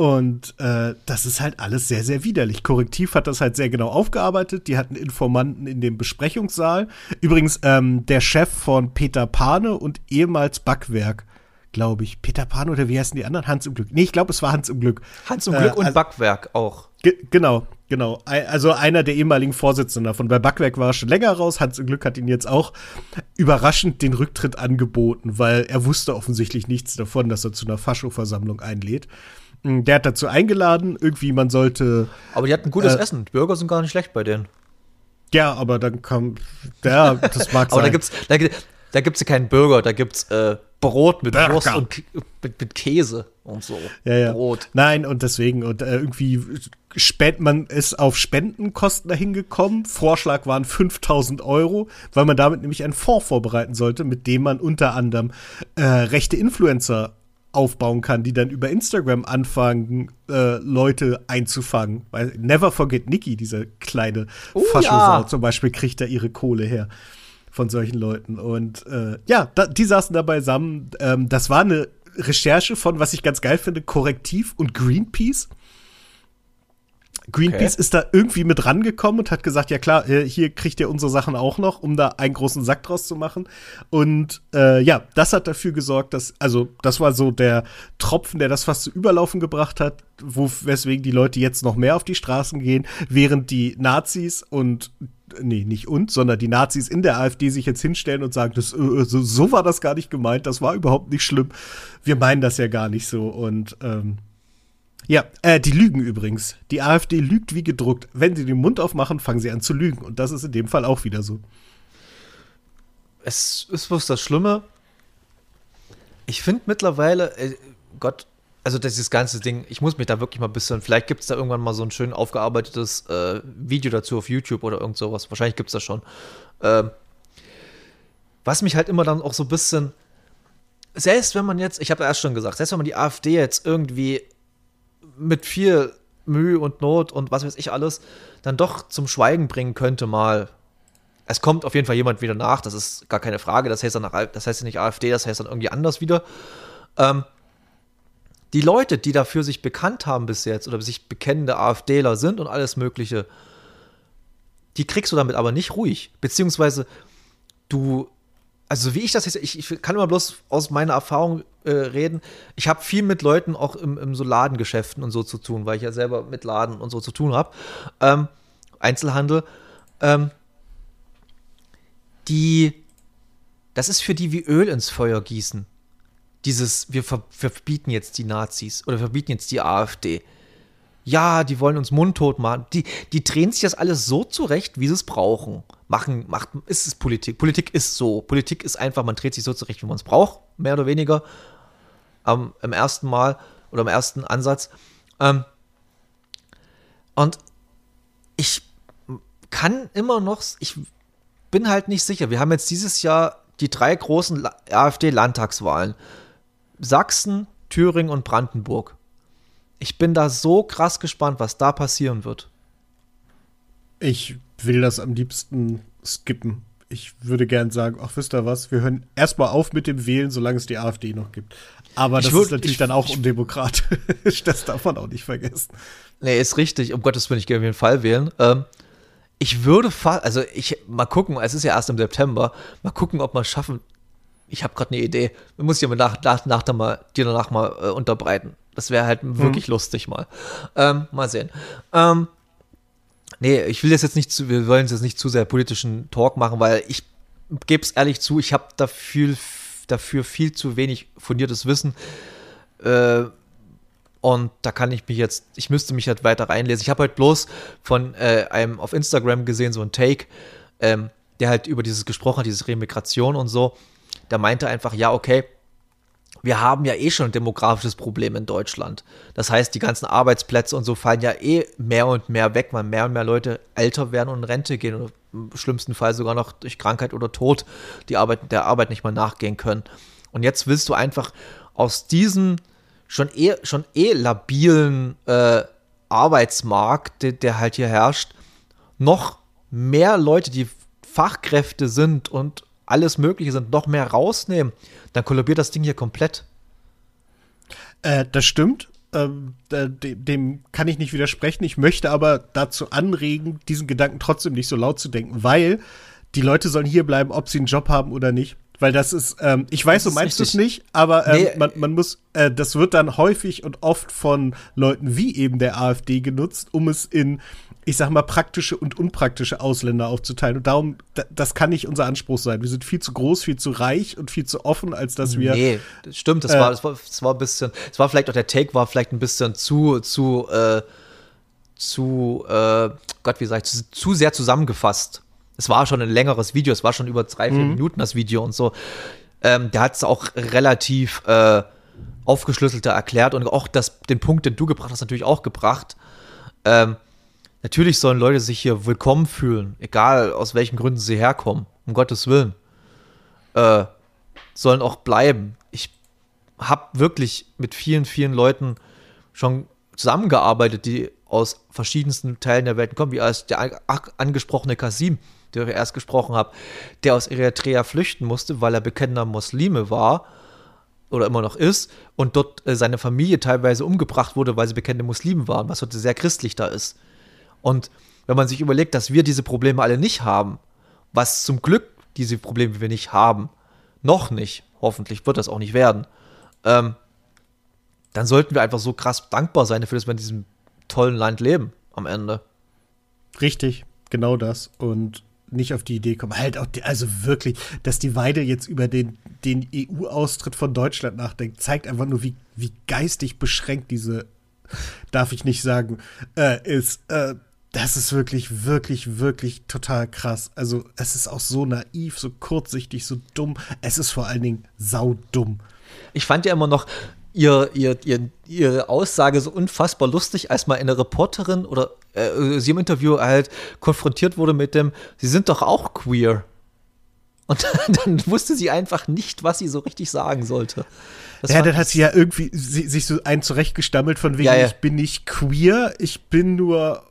[SPEAKER 2] Und äh, das ist halt alles sehr, sehr widerlich. Korrektiv hat das halt sehr genau aufgearbeitet. Die hatten Informanten in dem Besprechungssaal. Übrigens, ähm, der Chef von Peter Pane und ehemals Backwerk, glaube ich. Peter Pane oder wie heißen die anderen? Hans im Glück. Nee, ich glaube, es war Hans im Glück.
[SPEAKER 1] Hans im Glück äh, und also, Backwerk auch.
[SPEAKER 2] Genau, genau. Also einer der ehemaligen Vorsitzenden davon. Bei Backwerk war er schon länger raus. Hans im Glück hat ihn jetzt auch überraschend den Rücktritt angeboten, weil er wusste offensichtlich nichts davon, dass er zu einer Fascho-Versammlung einlädt. Der hat dazu eingeladen, irgendwie man sollte.
[SPEAKER 1] Aber die hatten gutes äh, Essen. Die Burger sind gar nicht schlecht bei denen.
[SPEAKER 2] Ja, aber dann kam. Ja, das mag (laughs)
[SPEAKER 1] aber sein. da gibt's, da, da gibt's ja keinen Burger, da gibt's äh, Brot mit Burger. Wurst und mit, mit, Käse und so.
[SPEAKER 2] Ja, ja. Brot. Nein, und deswegen, und äh, irgendwie spend, man ist auf Spendenkosten dahin gekommen. Vorschlag waren 5000 Euro, weil man damit nämlich einen Fonds vorbereiten sollte, mit dem man unter anderem äh, rechte Influencer aufbauen kann, die dann über Instagram anfangen, äh, Leute einzufangen. Weil Never Forget Nikki, diese kleine oh, Faschosau ja. zum Beispiel, kriegt da ihre Kohle her von solchen Leuten. Und äh, ja, da, die saßen da beisammen. Ähm, das war eine Recherche von, was ich ganz geil finde, Korrektiv und Greenpeace. Greenpeace okay. ist da irgendwie mit rangekommen und hat gesagt, ja klar, äh, hier kriegt ihr unsere Sachen auch noch, um da einen großen Sack draus zu machen. Und äh, ja, das hat dafür gesorgt, dass, also das war so der Tropfen, der das fast zu überlaufen gebracht hat, wo, weswegen die Leute jetzt noch mehr auf die Straßen gehen, während die Nazis und nee, nicht uns, sondern die Nazis in der AfD sich jetzt hinstellen und sagen, das, äh, so, so war das gar nicht gemeint, das war überhaupt nicht schlimm. Wir meinen das ja gar nicht so. Und ähm, ja, äh, die lügen übrigens. Die AfD lügt wie gedruckt. Wenn sie den Mund aufmachen, fangen sie an zu lügen. Und das ist in dem Fall auch wieder so.
[SPEAKER 1] Es ist bloß das Schlimme. Ich finde mittlerweile, äh, Gott, also dieses ganze Ding, ich muss mich da wirklich mal ein bisschen, vielleicht gibt es da irgendwann mal so ein schön aufgearbeitetes äh, Video dazu auf YouTube oder irgend sowas. Wahrscheinlich gibt es das schon. Ähm, was mich halt immer dann auch so ein bisschen, selbst wenn man jetzt, ich habe ja erst schon gesagt, selbst wenn man die AfD jetzt irgendwie mit viel Mühe und Not und was weiß ich alles dann doch zum Schweigen bringen könnte mal. Es kommt auf jeden Fall jemand wieder nach, das ist gar keine Frage. Das heißt dann, das heißt nicht AfD, das heißt dann irgendwie anders wieder. Ähm, die Leute, die dafür sich bekannt haben bis jetzt oder sich bekennende AfDler sind und alles Mögliche, die kriegst du damit aber nicht ruhig. Beziehungsweise du also wie ich das jetzt, ich, ich kann immer bloß aus meiner Erfahrung äh, reden. Ich habe viel mit Leuten auch im, im so Ladengeschäften und so zu tun, weil ich ja selber mit Laden und so zu tun habe. Ähm, Einzelhandel. Ähm, die, das ist für die wie Öl ins Feuer gießen. Dieses, wir, ver, wir verbieten jetzt die Nazis oder verbieten jetzt die AfD ja, die wollen uns mundtot machen. Die, die drehen sich das alles so zurecht, wie sie es brauchen. Machen, macht, ist es Politik. Politik ist so. Politik ist einfach, man dreht sich so zurecht, wie man es braucht, mehr oder weniger. Ähm, Im ersten Mal oder im ersten Ansatz. Ähm, und ich kann immer noch, ich bin halt nicht sicher. Wir haben jetzt dieses Jahr die drei großen AfD-Landtagswahlen. Sachsen, Thüringen und Brandenburg. Ich bin da so krass gespannt, was da passieren wird.
[SPEAKER 2] Ich will das am liebsten skippen. Ich würde gern sagen, ach, wisst ihr was, wir hören erstmal auf mit dem Wählen, solange es die AfD noch gibt. Aber das würd, ist natürlich ich, dann auch undemokratisch. (laughs) das darf man auch nicht vergessen.
[SPEAKER 1] Nee, ist richtig. Um Gottes Willen, ich gehe auf jeden Fall wählen. Ähm, ich würde fast, also ich, mal gucken, es ist ja erst im September, mal gucken, ob wir es schaffen. Ich habe gerade eine Idee. Wir muss ich aber nach, nach, nach mal, dir danach mal äh, unterbreiten. Das wäre halt mhm. wirklich lustig mal. Ähm, mal sehen. Ähm, nee, ich will das jetzt nicht zu, wir wollen jetzt nicht zu sehr politischen Talk machen, weil ich gebe es ehrlich zu, ich habe dafür, dafür viel zu wenig fundiertes Wissen. Äh, und da kann ich mich jetzt, ich müsste mich halt weiter reinlesen. Ich habe halt bloß von äh, einem auf Instagram gesehen, so ein Take, ähm, der halt über dieses gesprochen hat, dieses Remigration und so. Der meinte einfach, ja, okay, wir haben ja eh schon ein demografisches Problem in Deutschland. Das heißt, die ganzen Arbeitsplätze und so fallen ja eh mehr und mehr weg, weil mehr und mehr Leute älter werden und in Rente gehen und im schlimmsten Fall sogar noch durch Krankheit oder Tod die Arbeit, der Arbeit nicht mal nachgehen können. Und jetzt willst du einfach aus diesem schon eh, schon eh labilen äh, Arbeitsmarkt, der, der halt hier herrscht, noch mehr Leute, die Fachkräfte sind und alles Mögliche sind, noch mehr rausnehmen, dann kollabiert das Ding hier komplett.
[SPEAKER 2] Äh, das stimmt. Ähm, dem kann ich nicht widersprechen. Ich möchte aber dazu anregen, diesen Gedanken trotzdem nicht so laut zu denken, weil die Leute sollen hier bleiben, ob sie einen Job haben oder nicht. Weil das ist, ähm, ich weiß, du meinst es nicht, aber ähm, nee. man, man muss, äh, das wird dann häufig und oft von Leuten wie eben der AfD genutzt, um es in, ich sag mal, praktische und unpraktische Ausländer aufzuteilen. Und darum, das kann nicht unser Anspruch sein. Wir sind viel zu groß, viel zu reich und viel zu offen, als dass wir.
[SPEAKER 1] Nee, das stimmt, das, äh, war, das, war, das war ein bisschen, es war vielleicht auch der Take war vielleicht ein bisschen zu, zu, äh, zu, äh, Gott, wie sag ich, zu, zu sehr zusammengefasst es war schon ein längeres Video, es war schon über drei, vier mhm. Minuten das Video und so. Ähm, der hat es auch relativ äh, aufgeschlüsselter erklärt und auch das, den Punkt, den du gebracht hast, natürlich auch gebracht. Ähm, natürlich sollen Leute sich hier willkommen fühlen, egal aus welchen Gründen sie herkommen, um Gottes Willen. Äh, sollen auch bleiben. Ich habe wirklich mit vielen, vielen Leuten schon zusammengearbeitet, die aus verschiedensten Teilen der Welt kommen, wie als der angesprochene Kasim, der ich erst gesprochen habe, der aus Eritrea flüchten musste, weil er bekennender Muslime war oder immer noch ist und dort äh, seine Familie teilweise umgebracht wurde, weil sie bekennende Muslime waren, was heute sehr christlich da ist. Und wenn man sich überlegt, dass wir diese Probleme alle nicht haben, was zum Glück diese Probleme wir nicht haben, noch nicht, hoffentlich wird das auch nicht werden, ähm, dann sollten wir einfach so krass dankbar sein dafür, dass wir in diesem tollen Land leben am Ende.
[SPEAKER 2] Richtig, genau das. Und nicht auf die Idee kommen. Halt auch, die, also wirklich, dass die Weide jetzt über den, den EU-Austritt von Deutschland nachdenkt, zeigt einfach nur, wie, wie geistig beschränkt diese, darf ich nicht sagen, äh, ist. Äh, das ist wirklich, wirklich, wirklich total krass. Also, es ist auch so naiv, so kurzsichtig, so dumm. Es ist vor allen Dingen saudumm.
[SPEAKER 1] Ich fand ja immer noch, ihr, ihr, ihr, ihre Aussage so unfassbar lustig, als mal eine Reporterin oder äh, sie im Interview halt konfrontiert wurde mit dem, sie sind doch auch queer. Und (laughs) dann wusste sie einfach nicht, was sie so richtig sagen sollte.
[SPEAKER 2] Das ja, dann hat sie ja irgendwie sie, sich so ein zurechtgestammelt von wegen, ja, ja. ich bin nicht queer, ich bin nur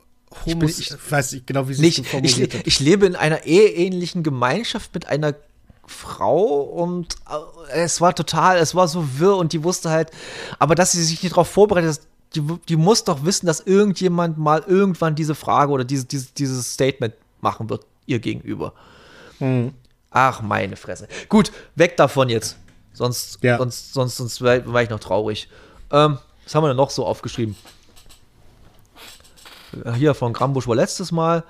[SPEAKER 1] Homos. Ich, bin, ich weiß nicht genau, wie sie es formuliert ich, ich lebe in einer eheähnlichen Gemeinschaft mit einer Frau und äh, es war total, es war so wirr und die wusste halt, aber dass sie sich nicht darauf vorbereitet, die, die muss doch wissen, dass irgendjemand mal irgendwann diese Frage oder diese, diese, dieses Statement machen wird, ihr gegenüber. Hm. Ach, meine Fresse. Gut, weg davon jetzt. Sonst, ja. sonst, sonst, sonst war ich noch traurig. Ähm, was haben wir denn noch so aufgeschrieben? Hier von Grambusch war letztes Mal.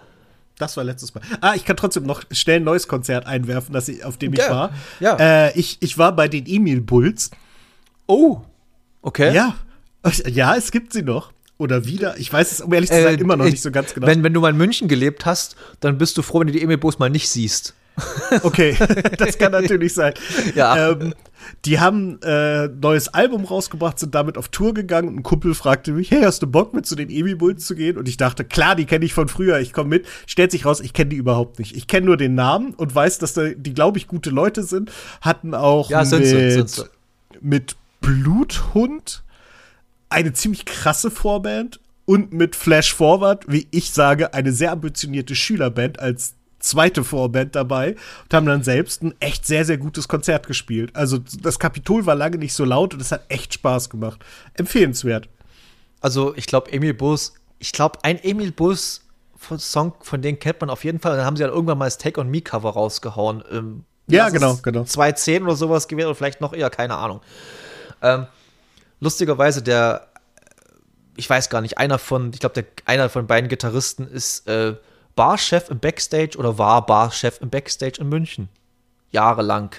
[SPEAKER 2] Das war letztes Mal. Ah, ich kann trotzdem noch schnell ein neues Konzert einwerfen, das ich, auf dem ich
[SPEAKER 1] ja,
[SPEAKER 2] war.
[SPEAKER 1] Ja.
[SPEAKER 2] Äh, ich, ich war bei den Emil Bulls.
[SPEAKER 1] Oh, okay.
[SPEAKER 2] Ja. Ja, es gibt sie noch. Oder wieder. Ich weiß es, um ehrlich zu sein, äh, immer noch nicht so ganz genau.
[SPEAKER 1] Wenn, wenn du mal in München gelebt hast, dann bist du froh, wenn du die Emil Bulls mal nicht siehst.
[SPEAKER 2] Okay, (laughs) das kann natürlich sein.
[SPEAKER 1] Ja. Ähm,
[SPEAKER 2] die haben äh, neues Album rausgebracht, sind damit auf Tour gegangen und ein Kumpel fragte mich, hey, hast du Bock mit zu den Emi Bulls zu gehen? Und ich dachte, klar, die kenne ich von früher, ich komme mit. Stellt sich raus, ich kenne die überhaupt nicht. Ich kenne nur den Namen und weiß, dass da, die, glaube ich, gute Leute sind. Hatten auch
[SPEAKER 1] ja, sind
[SPEAKER 2] mit,
[SPEAKER 1] sie, sind sie.
[SPEAKER 2] mit Bluthund eine ziemlich krasse Vorband und mit Flash Forward, wie ich sage, eine sehr ambitionierte Schülerband als zweite Vorband dabei und haben dann selbst ein echt sehr, sehr gutes Konzert gespielt. Also das Kapitol war lange nicht so laut und es hat echt Spaß gemacht. Empfehlenswert.
[SPEAKER 1] Also ich glaube, Emil Bus, ich glaube, ein Emil Bus Song, von denen kennt man auf jeden Fall. Und dann haben sie dann irgendwann mal das Take on Me Cover rausgehauen. Ähm,
[SPEAKER 2] ja, genau, genau.
[SPEAKER 1] 2010 oder sowas gewesen oder vielleicht noch eher, keine Ahnung. Ähm, lustigerweise, der, ich weiß gar nicht, einer von, ich glaube, einer von beiden Gitarristen ist äh, Barchef im Backstage oder war Barchef im Backstage in München. Jahrelang.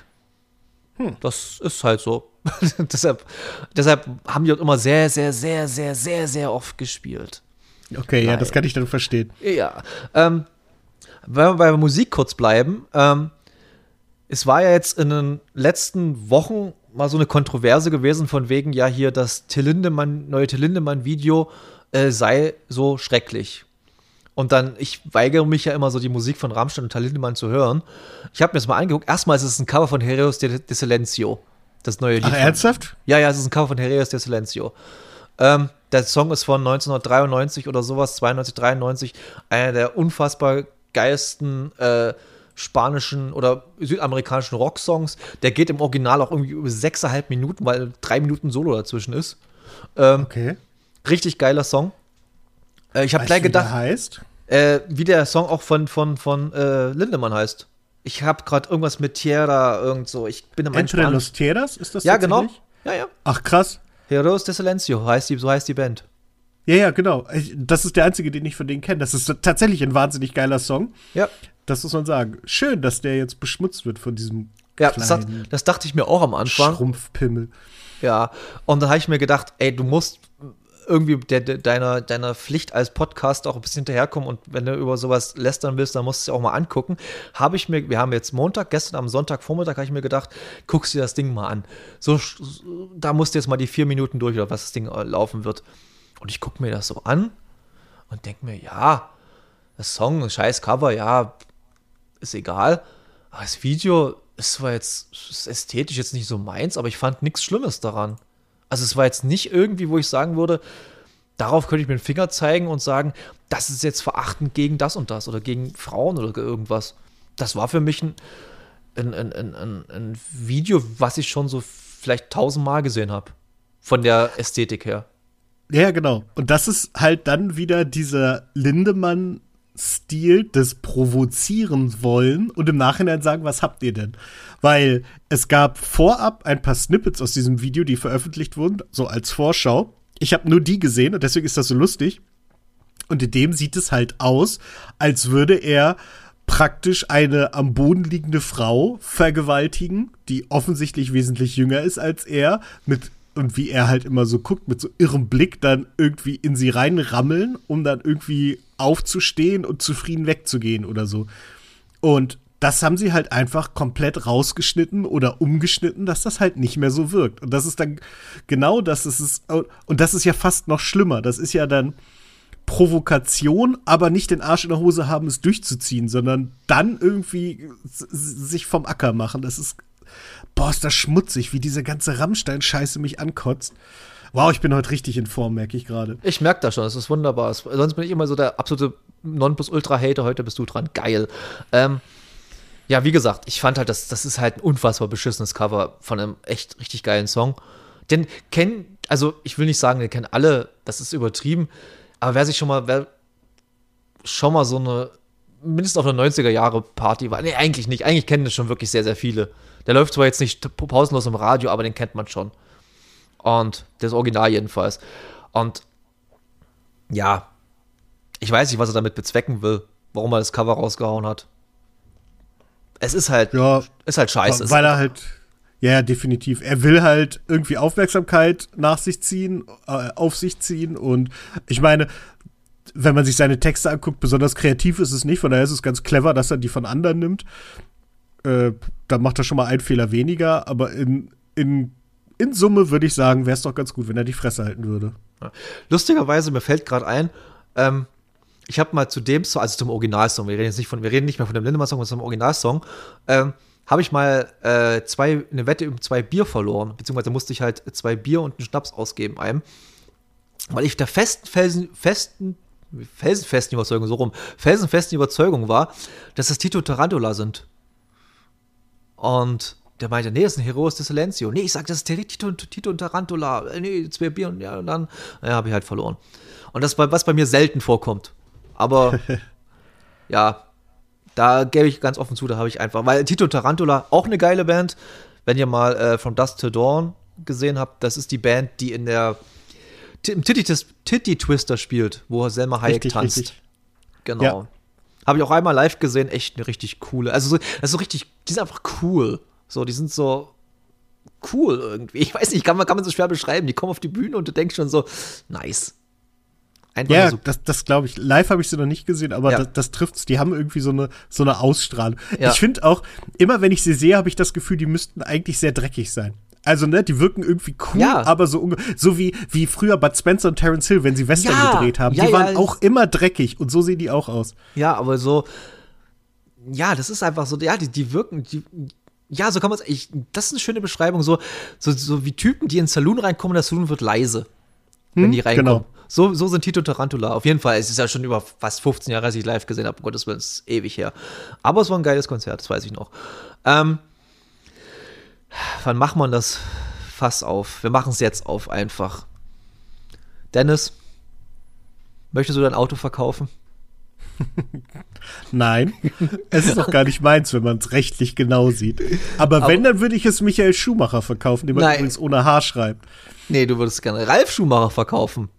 [SPEAKER 1] Hm. Das ist halt so. (laughs) deshalb, deshalb haben die dort immer sehr, sehr, sehr, sehr, sehr, sehr oft gespielt.
[SPEAKER 2] Okay, Nein. ja, das kann ich dann verstehen.
[SPEAKER 1] Ja. Ähm, wenn wir bei Musik kurz bleiben, ähm, es war ja jetzt in den letzten Wochen mal so eine Kontroverse gewesen von wegen, ja, hier das Till Lindemann, neue Till Lindemann-Video äh, sei so schrecklich. Und dann, ich weigere mich ja immer so, die Musik von Rammstein und Talindemann zu hören. Ich habe mir das mal angeguckt. Erstmal ist es ein Cover von Heroes de, de Silencio. Das neue Lied. Ach,
[SPEAKER 2] ernsthaft?
[SPEAKER 1] Ja, ja, es ist ein Cover von Heroes de Silencio. Ähm, der Song ist von 1993 oder sowas, 92, 93. Einer der unfassbar geilsten äh, spanischen oder südamerikanischen Rocksongs. Der geht im Original auch irgendwie über sechseinhalb Minuten, weil drei Minuten Solo dazwischen ist. Ähm, okay. Richtig geiler Song. Äh, ich habe gleich gedacht. Wie der
[SPEAKER 2] heißt?
[SPEAKER 1] Äh, wie der Song auch von, von, von äh, Lindemann heißt. Ich habe gerade irgendwas mit Tierra, irgend so. Ich bin im
[SPEAKER 2] Entre los Tierras, ist das
[SPEAKER 1] Ja, genau. Ja, ja.
[SPEAKER 2] Ach, krass.
[SPEAKER 1] Heroes de Silencio, heißt die, so heißt die Band.
[SPEAKER 2] Ja, ja, genau. Das ist der einzige, den ich von denen kenne. Das ist tatsächlich ein wahnsinnig geiler Song.
[SPEAKER 1] Ja.
[SPEAKER 2] Das muss man sagen. Schön, dass der jetzt beschmutzt wird von diesem.
[SPEAKER 1] Ja, das, hat, das dachte ich mir auch am Anfang.
[SPEAKER 2] Schrumpfpimmel.
[SPEAKER 1] Ja, und dann habe ich mir gedacht, ey, du musst irgendwie der, der, deiner, deiner Pflicht als Podcast auch ein bisschen hinterherkommen und wenn du über sowas lästern willst, dann musst du es auch mal angucken. Habe ich mir, wir haben jetzt Montag, gestern am Sonntagvormittag habe ich mir gedacht, guckst dir das Ding mal an. So, da musst du jetzt mal die vier Minuten durch, oder was das Ding äh, laufen wird. Und ich gucke mir das so an und denke mir, ja, das Song, scheiß Cover, ja, ist egal. Aber das Video ist zwar jetzt ist ästhetisch jetzt nicht so meins, aber ich fand nichts Schlimmes daran. Also es war jetzt nicht irgendwie, wo ich sagen würde, darauf könnte ich mir den Finger zeigen und sagen, das ist jetzt verachtend gegen das und das oder gegen Frauen oder irgendwas. Das war für mich ein, ein, ein, ein, ein Video, was ich schon so vielleicht tausendmal gesehen habe. Von der Ästhetik her.
[SPEAKER 2] Ja, genau. Und das ist halt dann wieder dieser Lindemann Stil des Provozieren wollen und im Nachhinein sagen, was habt ihr denn? Weil es gab vorab ein paar Snippets aus diesem Video, die veröffentlicht wurden, so als Vorschau. Ich habe nur die gesehen und deswegen ist das so lustig. Und in dem sieht es halt aus, als würde er praktisch eine am Boden liegende Frau vergewaltigen, die offensichtlich wesentlich jünger ist als er, mit und wie er halt immer so guckt, mit so irrem Blick dann irgendwie in sie reinrammeln, um dann irgendwie aufzustehen und zufrieden wegzugehen oder so. Und das haben sie halt einfach komplett rausgeschnitten oder umgeschnitten, dass das halt nicht mehr so wirkt. Und das ist dann genau das, ist es, und das ist ja fast noch schlimmer. Das ist ja dann Provokation, aber nicht den Arsch in der Hose haben, es durchzuziehen, sondern dann irgendwie sich vom Acker machen. Das ist, boah, ist das schmutzig, wie diese ganze Rammstein-Scheiße mich ankotzt. Wow, ich bin heute richtig in Form, merke ich gerade.
[SPEAKER 1] Ich merke das schon, das ist wunderbar. Sonst bin ich immer so der absolute Nonplusultra-Hater, heute bist du dran. Geil. Ähm, ja, wie gesagt, ich fand halt, das, das ist halt ein unfassbar beschissenes Cover von einem echt richtig geilen Song. Den kennen, also ich will nicht sagen, den kennen alle, das ist übertrieben, aber wer sich schon mal, wer schon mal so eine, mindestens auf eine 90er Jahre Party war, nee, eigentlich nicht, eigentlich kennen das schon wirklich sehr, sehr viele. Der läuft zwar jetzt nicht pausenlos im Radio, aber den kennt man schon. Und das Original jedenfalls. Und ja, ich weiß nicht, was er damit bezwecken will, warum er das Cover rausgehauen hat. Es ist halt,
[SPEAKER 2] ja,
[SPEAKER 1] ist halt scheiße.
[SPEAKER 2] Weil er halt, ja, definitiv. Er will halt irgendwie Aufmerksamkeit nach sich ziehen, äh, auf sich ziehen. Und ich meine, wenn man sich seine Texte anguckt, besonders kreativ ist es nicht. Von daher ist es ganz clever, dass er die von anderen nimmt. Äh, da macht er schon mal einen Fehler weniger. Aber in, in, in Summe würde ich sagen, wäre es doch ganz gut, wenn er die Fresse halten würde.
[SPEAKER 1] Lustigerweise, mir fällt gerade ein, ähm, ich habe mal zu dem Song, also zum Originalsong, wir reden jetzt nicht von, wir reden nicht mehr von dem Lindemann-Song, sondern zum Originalsong, ähm, habe ich mal äh, zwei, eine Wette um zwei Bier verloren, beziehungsweise musste ich halt zwei Bier und einen Schnaps ausgeben einem, weil ich der festen, felsen, festen, felsenfesten Überzeugung, so rum, felsenfesten Überzeugung war, dass es Tito Tarantula sind. Und der meinte, nee, das ist ein Heroes de Silencio. Nee, ich sag, das ist der Tito, Tito und Tarantula. Nee, zwei Bier und ja, und dann ja, habe ich halt verloren. Und das war was bei mir selten vorkommt. Aber (laughs) ja, da gebe ich ganz offen zu, da habe ich einfach, weil Tito Tarantula auch eine geile Band. Wenn ihr mal äh, From Dust to Dawn gesehen habt, das ist die Band, die in der im Titty, Titty Twister spielt, wo Selma Hayek richtig, tanzt. Richtig. Genau. Ja. Habe ich auch einmal live gesehen, echt eine richtig coole. Also so, das ist so richtig, die sind einfach cool. So, die sind so cool irgendwie. Ich weiß nicht, kann man, kann man so schwer beschreiben. Die kommen auf die Bühne und du denkst schon so, nice.
[SPEAKER 2] Einfach ja, so. das, das glaube ich. Live habe ich sie noch nicht gesehen, aber ja. das, das trifft's. Die haben irgendwie so eine, so eine Ausstrahlung. Ja. Ich finde auch, immer wenn ich sie sehe, habe ich das Gefühl, die müssten eigentlich sehr dreckig sein. Also, ne, die wirken irgendwie cool, ja. aber so, so wie, wie früher Bud Spencer und Terence Hill, wenn sie Western ja. gedreht haben. die waren auch immer dreckig und so sehen die auch aus.
[SPEAKER 1] Ja, aber so, ja, das ist einfach so, ja, die, die wirken, die, ja, so kann man es, das ist eine schöne Beschreibung, so, so, so wie Typen, die in den Saloon reinkommen, der Saloon wird leise, wenn hm, die reinkommen. Genau. So, so sind Tito Tarantula. Auf jeden Fall. Es ist ja schon über fast 15 Jahre, als ich live gesehen habe. Um Gottes Willen, ist ewig her. Aber es war ein geiles Konzert, das weiß ich noch. Ähm, wann macht man das Fass auf? Wir machen es jetzt auf einfach. Dennis, möchtest du dein Auto verkaufen? (laughs)
[SPEAKER 2] Nein, es ist doch gar nicht meins, wenn man es rechtlich genau sieht. Aber, Aber wenn, dann würde ich es Michael Schumacher verkaufen, den man nein. übrigens ohne H schreibt.
[SPEAKER 1] Nee, du würdest gerne Ralf Schumacher verkaufen.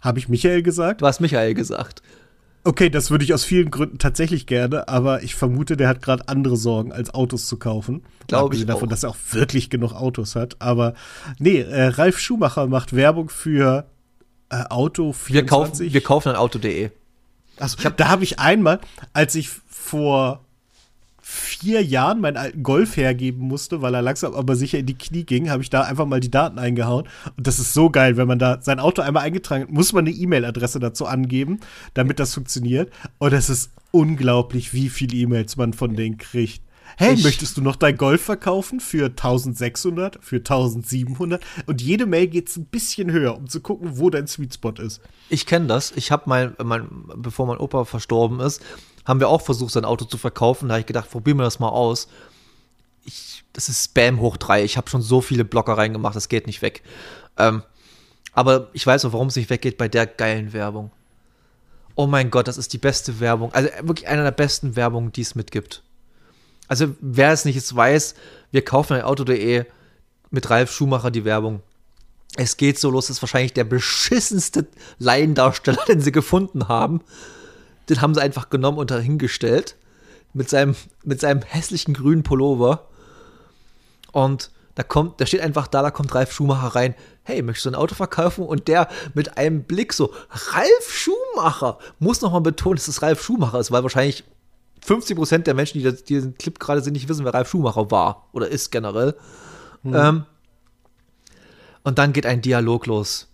[SPEAKER 2] Habe ich Michael gesagt?
[SPEAKER 1] Du hast Michael gesagt.
[SPEAKER 2] Okay, das würde ich aus vielen Gründen tatsächlich gerne, aber ich vermute, der hat gerade andere Sorgen, als Autos zu kaufen.
[SPEAKER 1] Glaube ich
[SPEAKER 2] davon, auch. dass er auch wirklich genug Autos hat. Aber nee, äh, Ralf Schumacher macht Werbung für äh, Auto 24.
[SPEAKER 1] Wir kaufen, wir kaufen ein Auto.de.
[SPEAKER 2] Also, hab, da habe ich einmal, als ich vor vier Jahren meinen alten Golf hergeben musste, weil er langsam aber sicher in die Knie ging, habe ich da einfach mal die Daten eingehauen. Und das ist so geil, wenn man da sein Auto einmal eingetragen hat, muss man eine E-Mail-Adresse dazu angeben, damit das funktioniert. Und es ist unglaublich, wie viele E-Mails man von denen kriegt. Hey, ich möchtest du noch dein Golf verkaufen für 1600, für 1700? Und jede Mail geht ein bisschen höher, um zu gucken, wo dein Sweet Spot ist.
[SPEAKER 1] Ich kenne das. Ich habe mein, mein, bevor mein Opa verstorben ist, haben wir auch versucht, sein Auto zu verkaufen. Da habe ich gedacht, probieren wir das mal aus. Ich, das ist Spam hoch drei. Ich habe schon so viele Blocker reingemacht, das geht nicht weg. Ähm, aber ich weiß auch, warum es nicht weggeht bei der geilen Werbung. Oh mein Gott, das ist die beste Werbung. Also wirklich eine der besten Werbungen, die es mitgibt. Also wer es nicht weiß, wir kaufen ein Auto.de mit Ralf Schumacher die Werbung. Es geht so los, das ist wahrscheinlich der beschissenste Laiendarsteller, (laughs) den sie gefunden haben den haben sie einfach genommen und dahingestellt. Mit seinem, mit seinem hässlichen grünen Pullover. Und da kommt, da steht einfach da, da kommt Ralf Schumacher rein. Hey, möchtest du ein Auto verkaufen? Und der mit einem Blick so, Ralf Schumacher! Muss nochmal betonen, dass es Ralf Schumacher ist, weil wahrscheinlich 50% der Menschen, die, das, die diesen Clip gerade sehen, nicht wissen, wer Ralf Schumacher war oder ist generell. Hm. Ähm, und dann geht ein Dialog los.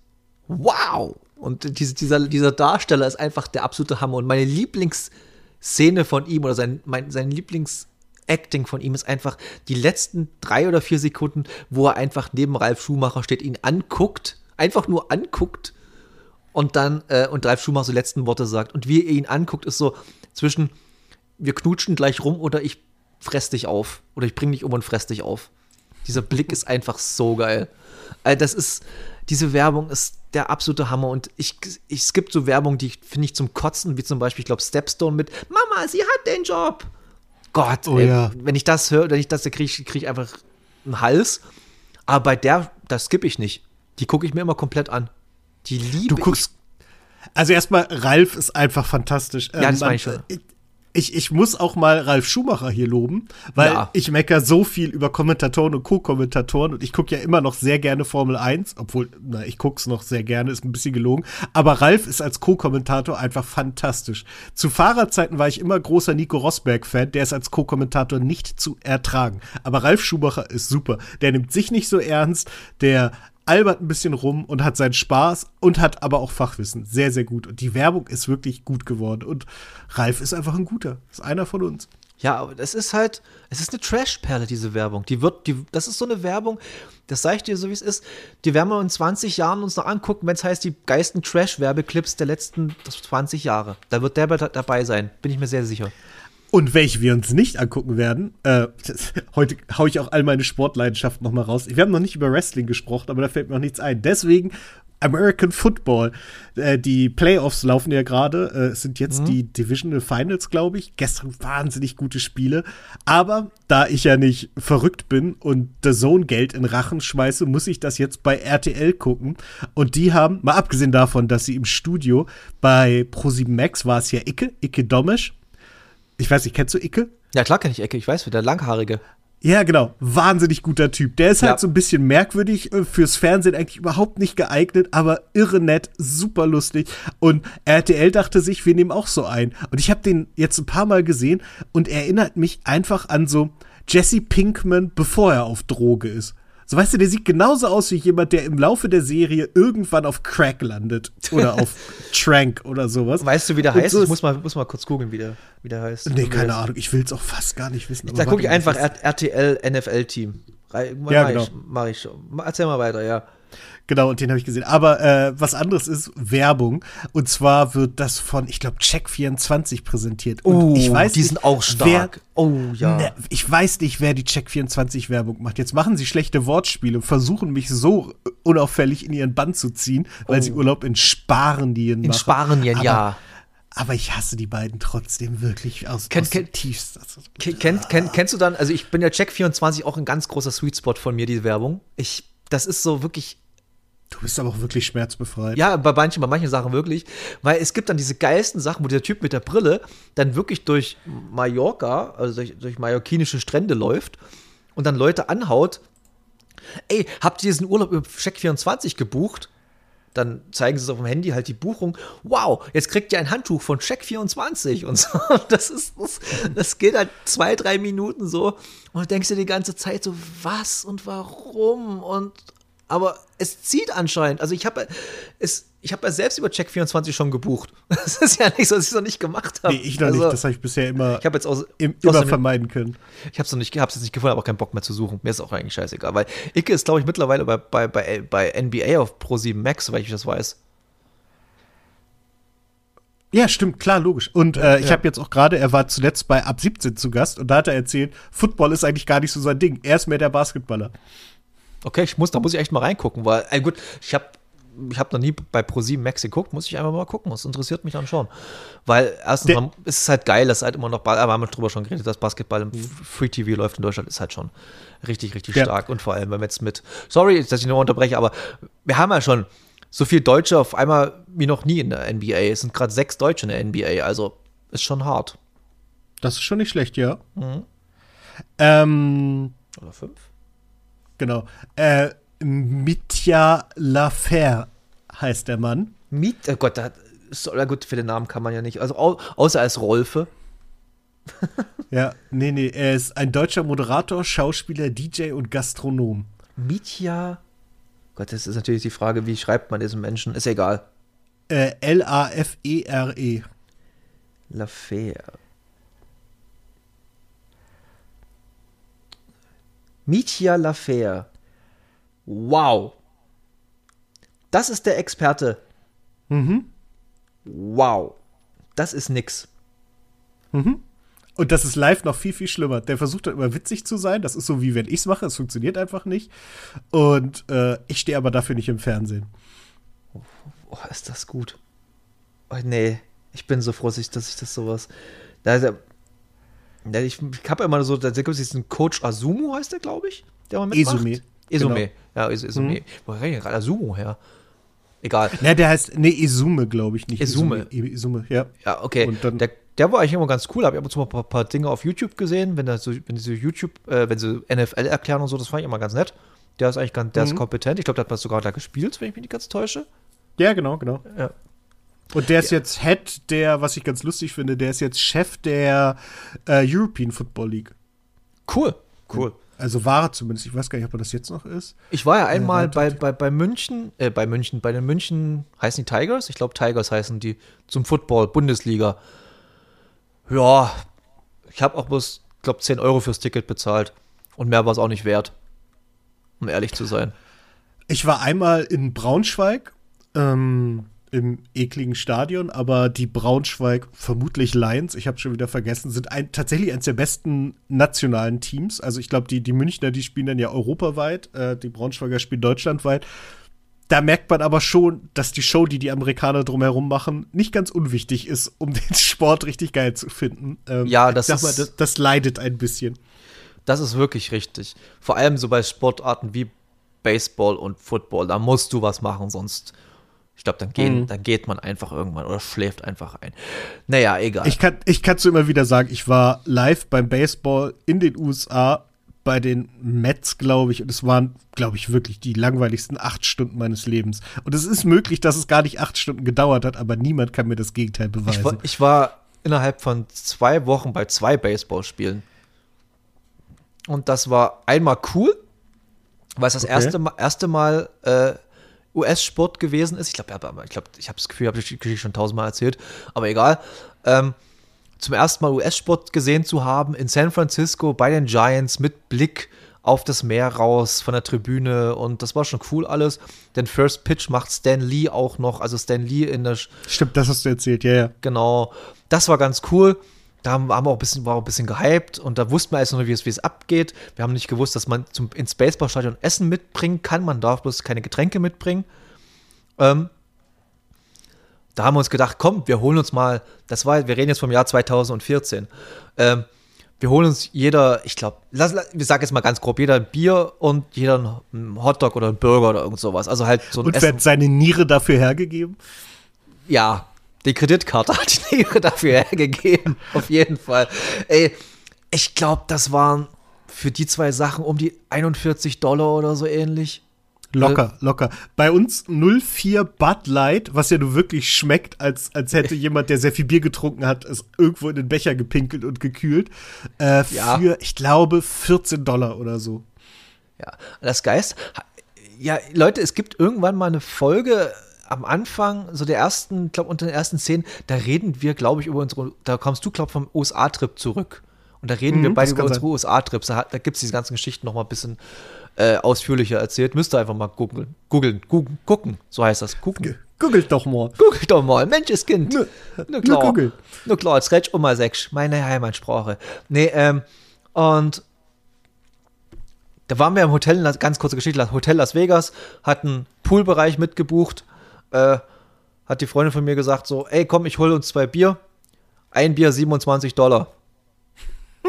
[SPEAKER 1] Wow! Und diese, dieser, dieser Darsteller ist einfach der absolute Hammer. Und meine Lieblingsszene von ihm oder sein, mein, sein Lieblingsacting von ihm ist einfach die letzten drei oder vier Sekunden, wo er einfach neben Ralf Schumacher steht, ihn anguckt, einfach nur anguckt und dann äh, und Ralf Schumacher so letzten Worte sagt. Und wie er ihn anguckt, ist so zwischen wir knutschen gleich rum oder ich fress dich auf. Oder ich bring dich um und fress dich auf. Dieser Blick ist einfach so geil. Also das ist, diese Werbung ist der absolute Hammer. Und ich, ich, es gibt so Werbung, die finde ich zum Kotzen, wie zum Beispiel, ich glaube, Stepstone mit Mama, sie hat den Job. Gott, oh, ey, ja. wenn ich das höre, wenn ich das, kriege ich, krieg ich einfach einen Hals. Aber bei der, das skippe ich nicht. Die gucke ich mir immer komplett an. Die liebe
[SPEAKER 2] du guckst, ich. Also erstmal, Ralf ist einfach fantastisch.
[SPEAKER 1] Ja, das ähm, meine ich schon.
[SPEAKER 2] Ich, ich muss auch mal Ralf Schumacher hier loben, weil ja. ich mecker so viel über Kommentatoren und Co-Kommentatoren und ich gucke ja immer noch sehr gerne Formel 1, obwohl, na, ich gucke es noch sehr gerne, ist ein bisschen gelogen. Aber Ralf ist als Co-Kommentator einfach fantastisch. Zu Fahrerzeiten war ich immer großer Nico Rosberg-Fan, der ist als Co-Kommentator nicht zu ertragen. Aber Ralf Schumacher ist super. Der nimmt sich nicht so ernst, der albert ein bisschen rum und hat seinen Spaß und hat aber auch Fachwissen. Sehr, sehr gut. Und die Werbung ist wirklich gut geworden. Und Ralf ist einfach ein guter. Ist einer von uns.
[SPEAKER 1] Ja, aber es ist halt, es ist eine Trash-Perle, diese Werbung. Die wird, die, das ist so eine Werbung, das sage ich dir so, wie es ist. Die werden wir in 20 Jahren uns noch angucken, wenn es heißt, die geisten Trash-Werbeclips der letzten 20 Jahre. Da wird der dabei sein, bin ich mir sehr sicher.
[SPEAKER 2] Und welche wir uns nicht angucken werden, äh, (laughs) heute haue ich auch all meine Sportleidenschaften noch mal raus. Wir haben noch nicht über Wrestling gesprochen, aber da fällt mir noch nichts ein. Deswegen American Football. Äh, die Playoffs laufen ja gerade. Äh, es sind jetzt mhm. die Divisional Finals, glaube ich. Gestern wahnsinnig gute Spiele. Aber da ich ja nicht verrückt bin und The Zone Geld in Rachen schmeiße, muss ich das jetzt bei RTL gucken. Und die haben, mal abgesehen davon, dass sie im Studio bei Pro7 Max war es ja Icke, Icke Domesch, ich weiß nicht, kennst du Icke?
[SPEAKER 1] Ja, klar kenne ich Icke. Ich weiß, der Langhaarige.
[SPEAKER 2] Ja, genau. Wahnsinnig guter Typ. Der ist halt ja. so ein bisschen merkwürdig, äh, fürs Fernsehen eigentlich überhaupt nicht geeignet, aber irre nett, super lustig. Und RTL dachte sich, wir nehmen auch so ein. Und ich habe den jetzt ein paar Mal gesehen und erinnert mich einfach an so Jesse Pinkman, bevor er auf Droge ist. So, weißt du, der sieht genauso aus wie jemand, der im Laufe der Serie irgendwann auf Crack landet. Oder (laughs) auf Trank oder sowas.
[SPEAKER 1] Weißt du, wie der Und heißt? So ich muss mal, muss mal kurz googeln, wie der, wie der heißt.
[SPEAKER 2] Nee, keine Ahnung. Ich will es auch fast gar nicht wissen.
[SPEAKER 1] Da gucke ich einfach RTL NFL-Team.
[SPEAKER 2] Ja, genau.
[SPEAKER 1] Ich, mach ich. Erzähl mal weiter, ja.
[SPEAKER 2] Genau, und den habe ich gesehen. Aber äh, was anderes ist Werbung. Und zwar wird das von, ich glaube, Check24 präsentiert. Und
[SPEAKER 1] oh,
[SPEAKER 2] ich weiß
[SPEAKER 1] die nicht, sind auch stark.
[SPEAKER 2] Wer, oh, ja. Ne, ich weiß nicht, wer die Check24 Werbung macht. Jetzt machen sie schlechte Wortspiele und versuchen mich so unauffällig in ihren Bann zu ziehen, weil oh. sie Urlaub in Spanien machen.
[SPEAKER 1] In Spanien,
[SPEAKER 2] aber,
[SPEAKER 1] ja.
[SPEAKER 2] Aber ich hasse die beiden trotzdem wirklich aus,
[SPEAKER 1] kenn, aus kenn, tiefst. Kenn, kenn, kennst du dann, also ich bin ja Check24 auch ein ganz großer Sweet Spot von mir, diese Werbung. Ich, das ist so wirklich
[SPEAKER 2] Du bist aber auch wirklich schmerzbefreit.
[SPEAKER 1] Ja, bei manchen, bei manchen Sachen wirklich. Weil es gibt dann diese geilsten Sachen, wo der Typ mit der Brille dann wirklich durch Mallorca, also durch, durch mallorquinische Strände läuft und dann Leute anhaut. Ey, habt ihr diesen Urlaub über Check24 gebucht? Dann zeigen sie es auf dem Handy halt die Buchung. Wow, jetzt kriegt ihr ein Handtuch von Check24 und so. (laughs) Das ist, das, das geht halt zwei, drei Minuten so. Und du denkst dir die ganze Zeit so, was und warum und aber es zieht anscheinend. Also ich habe es, ich habe ja selbst über Check24 schon gebucht. (laughs) Das ist ja nicht so, dass ich es noch nicht gemacht habe.
[SPEAKER 2] Nee, ich noch
[SPEAKER 1] also,
[SPEAKER 2] nicht. Das habe ich bisher immer,
[SPEAKER 1] ich jetzt aus,
[SPEAKER 2] im, immer aus vermeiden können.
[SPEAKER 1] Ich habe es noch nicht, hab's jetzt nicht gefunden, aber auch keinen Bock mehr zu suchen. Mir ist auch eigentlich scheißegal, weil Icke ist, glaube ich, mittlerweile bei, bei, bei, bei NBA auf Pro7 Max, soweit ich das weiß.
[SPEAKER 2] Ja, stimmt, klar, logisch. Und äh, ich ja. habe jetzt auch gerade, er war zuletzt bei Ab 17 zu Gast und da hat er erzählt, Football ist eigentlich gar nicht so sein Ding. Er ist mehr der Basketballer.
[SPEAKER 1] Okay, ich muss, da muss ich echt mal reingucken, weil, äh, gut, ich habe ich habe noch nie bei Pro7 Max geguckt, muss ich einfach mal gucken. Das interessiert mich dann schon. Weil erstens man, ist es halt geil, dass halt immer noch, aber haben wir drüber schon geredet, dass Basketball im mhm. Free TV läuft in Deutschland, ist halt schon richtig, richtig ja. stark. Und vor allem, wenn wir jetzt mit, sorry, dass ich nur unterbreche, aber wir haben ja schon so viele Deutsche auf einmal wie noch nie in der NBA. Es sind gerade sechs Deutsche in der NBA, also ist schon hart.
[SPEAKER 2] Das ist schon nicht schlecht, ja. Mhm. Ähm,
[SPEAKER 1] Oder fünf?
[SPEAKER 2] Genau. Äh, Mitya Lafer heißt der Mann.
[SPEAKER 1] Mit, oh Gott, da, so, gut, für den Namen kann man ja nicht. Also au, außer als Rolfe. (laughs)
[SPEAKER 2] ja, nee, nee, er ist ein deutscher Moderator, Schauspieler, DJ und Gastronom.
[SPEAKER 1] Mitya. Gott, das ist natürlich die Frage, wie schreibt man diesen Menschen? Ist egal.
[SPEAKER 2] Äh, L-A-F-E-R-E. -E.
[SPEAKER 1] Lafer. Mitya Lafer. Wow. Das ist der Experte.
[SPEAKER 2] Mhm.
[SPEAKER 1] Wow. Das ist nix.
[SPEAKER 2] Mhm. Und das ist live noch viel, viel schlimmer. Der versucht dann immer witzig zu sein. Das ist so, wie wenn ich es mache. Es funktioniert einfach nicht. Und äh, ich stehe aber dafür nicht im Fernsehen.
[SPEAKER 1] Oh, ist das gut. Oh, nee, ich bin so froh, dass ich das sowas. Da, ich, ich habe immer so, da gibt es diesen Coach Azumu, heißt der, glaube ich, der mal mitmacht. Izume. Izume, genau. ja, Is Izume. Mhm. Wo kriege ich gerade Azumu her? Egal.
[SPEAKER 2] Ne, der heißt, nee, Izume, glaube ich nicht.
[SPEAKER 1] Izume.
[SPEAKER 2] Izume, ja.
[SPEAKER 1] Ja, okay.
[SPEAKER 2] Und dann,
[SPEAKER 1] der der war eigentlich immer ganz cool. Habe ich ab und zu mal ein paar, paar Dinge auf YouTube gesehen, wenn, so, wenn sie YouTube, äh, wenn sie NFL erklären und so, das fand ich immer ganz nett. Der ist eigentlich ganz, der mhm. ist kompetent. Ich glaube, der hat sogar da gespielt, wenn ich mich nicht ganz täusche.
[SPEAKER 2] Ja, genau, genau. Ja. Und der ist ja. jetzt Head der, was ich ganz lustig finde, der ist jetzt Chef der äh, European Football League.
[SPEAKER 1] Cool, cool.
[SPEAKER 2] Also war er zumindest. Ich weiß gar nicht, ob er das jetzt noch ist.
[SPEAKER 1] Ich war ja einmal äh, bei, bei, bei München, äh, bei München, bei den München, heißen die Tigers? Ich glaube, Tigers heißen die zum Football, Bundesliga. Ja, ich habe auch bloß, glaube 10 Euro fürs Ticket bezahlt. Und mehr war es auch nicht wert. Um ehrlich zu sein.
[SPEAKER 2] Ich war einmal in Braunschweig. Ähm, im ekligen Stadion, aber die Braunschweig, vermutlich Lions, ich habe schon wieder vergessen, sind ein, tatsächlich eines der besten nationalen Teams. Also ich glaube, die, die Münchner, die spielen dann ja europaweit, äh, die Braunschweiger spielen deutschlandweit. Da merkt man aber schon, dass die Show, die die Amerikaner drumherum machen, nicht ganz unwichtig ist, um (laughs) den Sport richtig geil zu finden.
[SPEAKER 1] Ähm, ja, das
[SPEAKER 2] ist. Mal, das, das leidet ein bisschen.
[SPEAKER 1] Das ist wirklich richtig. Vor allem so bei Sportarten wie Baseball und Football, da musst du was machen, sonst ich glaube, dann, mhm. dann geht man einfach irgendwann oder schläft einfach ein. Naja, egal.
[SPEAKER 2] Ich kann ich kann's immer wieder sagen, ich war live beim Baseball in den USA bei den Mets, glaube ich, und es waren, glaube ich, wirklich die langweiligsten acht Stunden meines Lebens. Und es ist möglich, dass es gar nicht acht Stunden gedauert hat, aber niemand kann mir das Gegenteil beweisen.
[SPEAKER 1] Ich war, ich war innerhalb von zwei Wochen bei zwei Baseballspielen. Und das war einmal cool, weil es das okay. erste, erste Mal äh, US-Sport gewesen ist. Ich glaube, ich, glaub, ich habe das Gefühl, ich habe die Geschichte schon tausendmal erzählt, aber egal. Ähm, zum ersten Mal US-Sport gesehen zu haben in San Francisco bei den Giants mit Blick auf das Meer raus von der Tribüne und das war schon cool alles. Den First Pitch macht Stan Lee auch noch, also Stan Lee in der.
[SPEAKER 2] Stimmt, das hast du erzählt, ja, ja.
[SPEAKER 1] Genau. Das war ganz cool. Da haben wir auch ein bisschen, war auch ein bisschen gehypt und da wussten wir erst noch, wie es, wie es abgeht. Wir haben nicht gewusst, dass man zum, ins Baseballstadion Essen mitbringen kann. Man darf bloß keine Getränke mitbringen. Ähm, da haben wir uns gedacht, komm, wir holen uns mal, das war, wir reden jetzt vom Jahr 2014. Ähm, wir holen uns jeder, ich glaube, wir sagen jetzt mal ganz grob, jeder ein Bier und jeder ein Hotdog oder ein Burger oder irgend sowas. Also halt so
[SPEAKER 2] ein Und wer hat seine Niere dafür hergegeben?
[SPEAKER 1] Ja, die Kreditkarte (laughs) hat die Niere dafür hergegeben. Auf jeden Fall. Ey, ich glaube, das waren für die zwei Sachen um die 41 Dollar oder so ähnlich.
[SPEAKER 2] Locker, locker. Bei uns 04 Bud Light, was ja nur wirklich schmeckt, als, als hätte jemand, der sehr viel Bier getrunken hat, es irgendwo in den Becher gepinkelt und gekühlt. Äh, ja. Für, ich glaube, 14 Dollar oder so.
[SPEAKER 1] Ja, das Geist. Ja, Leute, es gibt irgendwann mal eine Folge am Anfang, so der ersten, ich glaube, unter den ersten Szenen, da reden wir, glaube ich, über unsere, da kommst du, glaube ich, vom USA-Trip zurück. Und da reden mhm, wir beide über unsere USA-Trips. Da, da gibt es diese ganzen Geschichten noch mal ein bisschen äh, ausführlicher erzählt. Müsst ihr einfach mal googeln. Googeln, gucken, gucken, so heißt das. Gucken.
[SPEAKER 2] Googelt doch mal.
[SPEAKER 1] Googelt doch mal. Mensch, ist Kind. Nur, nur klar. Nur, nur klar, jetzt redest um mal sechs. Meine Heimatsprache. Nee, ähm, und da waren wir im Hotel, ganz kurze Geschichte, Hotel Las Vegas, hatten Poolbereich mitgebucht äh, hat die Freundin von mir gesagt so, ey, komm, ich hole uns zwei Bier. Ein Bier 27 Dollar. (laughs)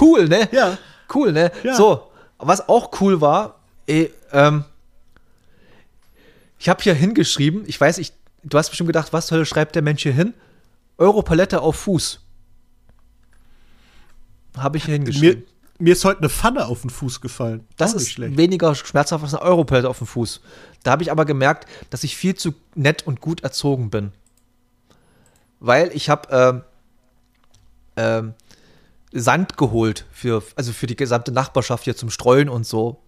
[SPEAKER 1] cool, ne?
[SPEAKER 2] Ja.
[SPEAKER 1] Cool, ne? Ja. So, was auch cool war, ey, ähm, ich habe hier hingeschrieben, ich weiß, ich, du hast bestimmt gedacht, was soll schreibt der Mensch hier hin? Europalette auf Fuß. Habe ich hier hingeschrieben.
[SPEAKER 2] Mir, ist heute eine Pfanne auf den Fuß gefallen.
[SPEAKER 1] Das ist schlecht. weniger schmerzhaft als eine Europelette auf den Fuß. Da habe ich aber gemerkt, dass ich viel zu nett und gut erzogen bin. Weil ich habe äh, äh, Sand geholt für, also für die gesamte Nachbarschaft hier zum Streuen und so.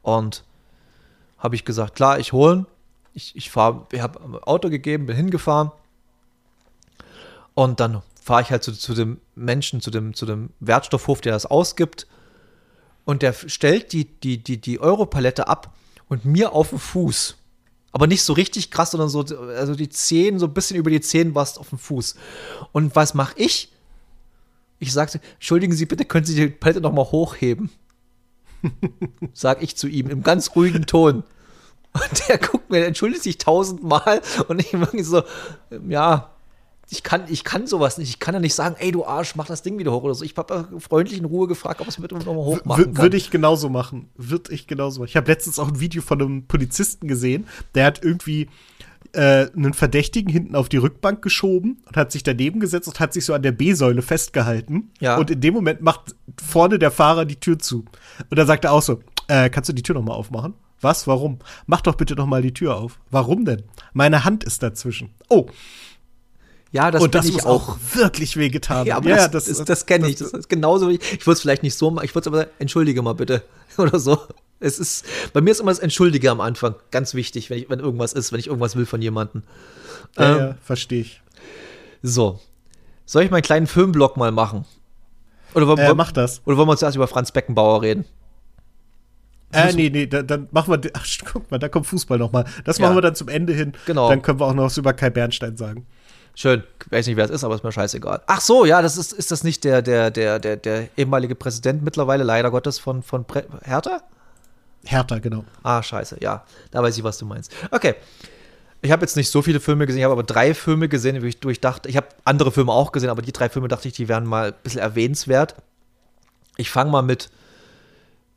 [SPEAKER 1] Und habe ich gesagt, klar, ich holen. Ich, ich fahre, ich habe ein Auto gegeben, bin hingefahren. Und dann fahre ich halt zu, zu dem Menschen, zu dem, zu dem Wertstoffhof, der das ausgibt. Und der stellt die, die, die, die Europalette ab und mir auf den Fuß. Aber nicht so richtig krass, sondern so, also die Zehen, so ein bisschen über die Zehen war es auf dem Fuß. Und was mache ich? Ich sagte, entschuldigen Sie bitte, können Sie die Palette noch mal hochheben? (laughs) Sag ich zu ihm im ganz ruhigen Ton. Und der guckt mir, entschuldigt sich tausendmal und ich irgendwie so, ja, ich kann, ich kann sowas nicht. Ich kann ja nicht sagen, ey, du Arsch, mach das Ding wieder hoch oder so. Ich habe freundlich in Ruhe gefragt, ob es mit nochmal hoch machen
[SPEAKER 2] kann. Würde ich genauso machen. Würde ich genauso machen. Ich habe letztens auch ein Video von einem Polizisten gesehen, der hat irgendwie äh, einen Verdächtigen hinten auf die Rückbank geschoben und hat sich daneben gesetzt und hat sich so an der B-Säule festgehalten.
[SPEAKER 1] Ja.
[SPEAKER 2] Und in dem Moment macht vorne der Fahrer die Tür zu. Und dann sagt er auch so, äh, kannst du die Tür noch mal aufmachen? Was? Warum? Mach doch bitte noch mal die Tür auf. Warum denn? Meine Hand ist dazwischen. Oh.
[SPEAKER 1] Ja, das
[SPEAKER 2] und das
[SPEAKER 1] ich
[SPEAKER 2] muss auch wirklich wehgetan
[SPEAKER 1] Ja, aber das, das, das, kenne ich. Das ist genauso ich. Ich würde es vielleicht nicht so machen. Ich würde es aber, entschuldige mal bitte. (laughs) Oder so. Es ist, bei mir ist immer das Entschuldige am Anfang ganz wichtig, wenn, ich, wenn irgendwas ist, wenn ich irgendwas will von jemandem.
[SPEAKER 2] Ja, ähm, ja verstehe ich.
[SPEAKER 1] So. Soll ich meinen kleinen Filmblock mal machen?
[SPEAKER 2] Oder, wollen, äh, mach das.
[SPEAKER 1] Oder wollen wir uns erst über Franz Beckenbauer reden?
[SPEAKER 2] Äh, nee, nee, dann, dann machen wir, (laughs) ach, guck mal, da kommt Fußball noch mal. Das ja. machen wir dann zum Ende hin.
[SPEAKER 1] Genau.
[SPEAKER 2] Dann können wir auch noch was über Kai Bernstein sagen.
[SPEAKER 1] Schön. Weiß nicht, wer es ist, aber ist mir scheißegal. Ach so, ja, das ist, ist das nicht der, der, der, der, der ehemalige Präsident mittlerweile, leider Gottes, von, von Pre Hertha?
[SPEAKER 2] Hertha, genau.
[SPEAKER 1] Ah, scheiße, ja. Da weiß ich, was du meinst. Okay. Ich habe jetzt nicht so viele Filme gesehen, ich habe aber drei Filme gesehen, wo ich, wo ich dachte, ich habe andere Filme auch gesehen, aber die drei Filme dachte ich, die wären mal ein bisschen erwähnenswert. Ich fange mal mit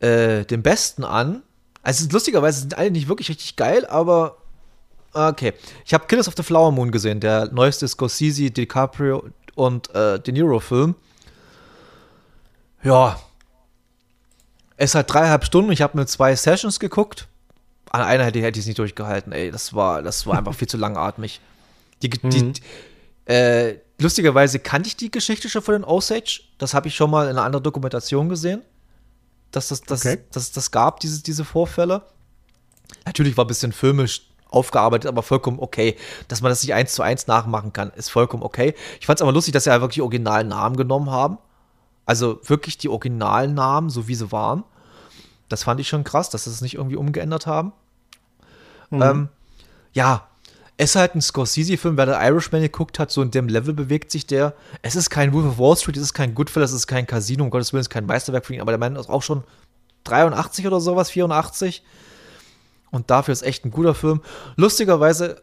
[SPEAKER 1] äh, dem Besten an. Also lustigerweise sind alle nicht wirklich richtig geil, aber okay. Ich habe Killers of the Flower Moon gesehen, der neueste Scorsese, DiCaprio und äh, De Niro Film. Ja. Es hat dreieinhalb Stunden. Ich habe mir zwei Sessions geguckt. An einer hätte, hätte ich es nicht durchgehalten. Ey, das war, das war einfach viel zu langatmig. Die, mhm. die, äh, lustigerweise kannte ich die Geschichte schon von den Osage. Das habe ich schon mal in einer anderen Dokumentation gesehen dass das, das, okay. das, das gab, diese, diese Vorfälle. Natürlich war ein bisschen filmisch aufgearbeitet, aber vollkommen okay. Dass man das nicht eins zu eins nachmachen kann, ist vollkommen okay. Ich fand es aber lustig, dass sie ja wirklich originalen Namen genommen haben. Also wirklich die originalen Namen, so wie sie waren. Das fand ich schon krass, dass sie es nicht irgendwie umgeändert haben. Mhm. Ähm, ja, es ist halt ein Scorsese-Film, wer der Irishman geguckt hat, so in dem Level bewegt sich der. Es ist kein Wolf of Wall Street, es ist kein Goodfellas, es ist kein Casino, um Gottes Willen, es ist kein Meisterwerk für ihn, aber der Mann ist auch schon 83 oder sowas, 84. Und dafür ist echt ein guter Film. Lustigerweise,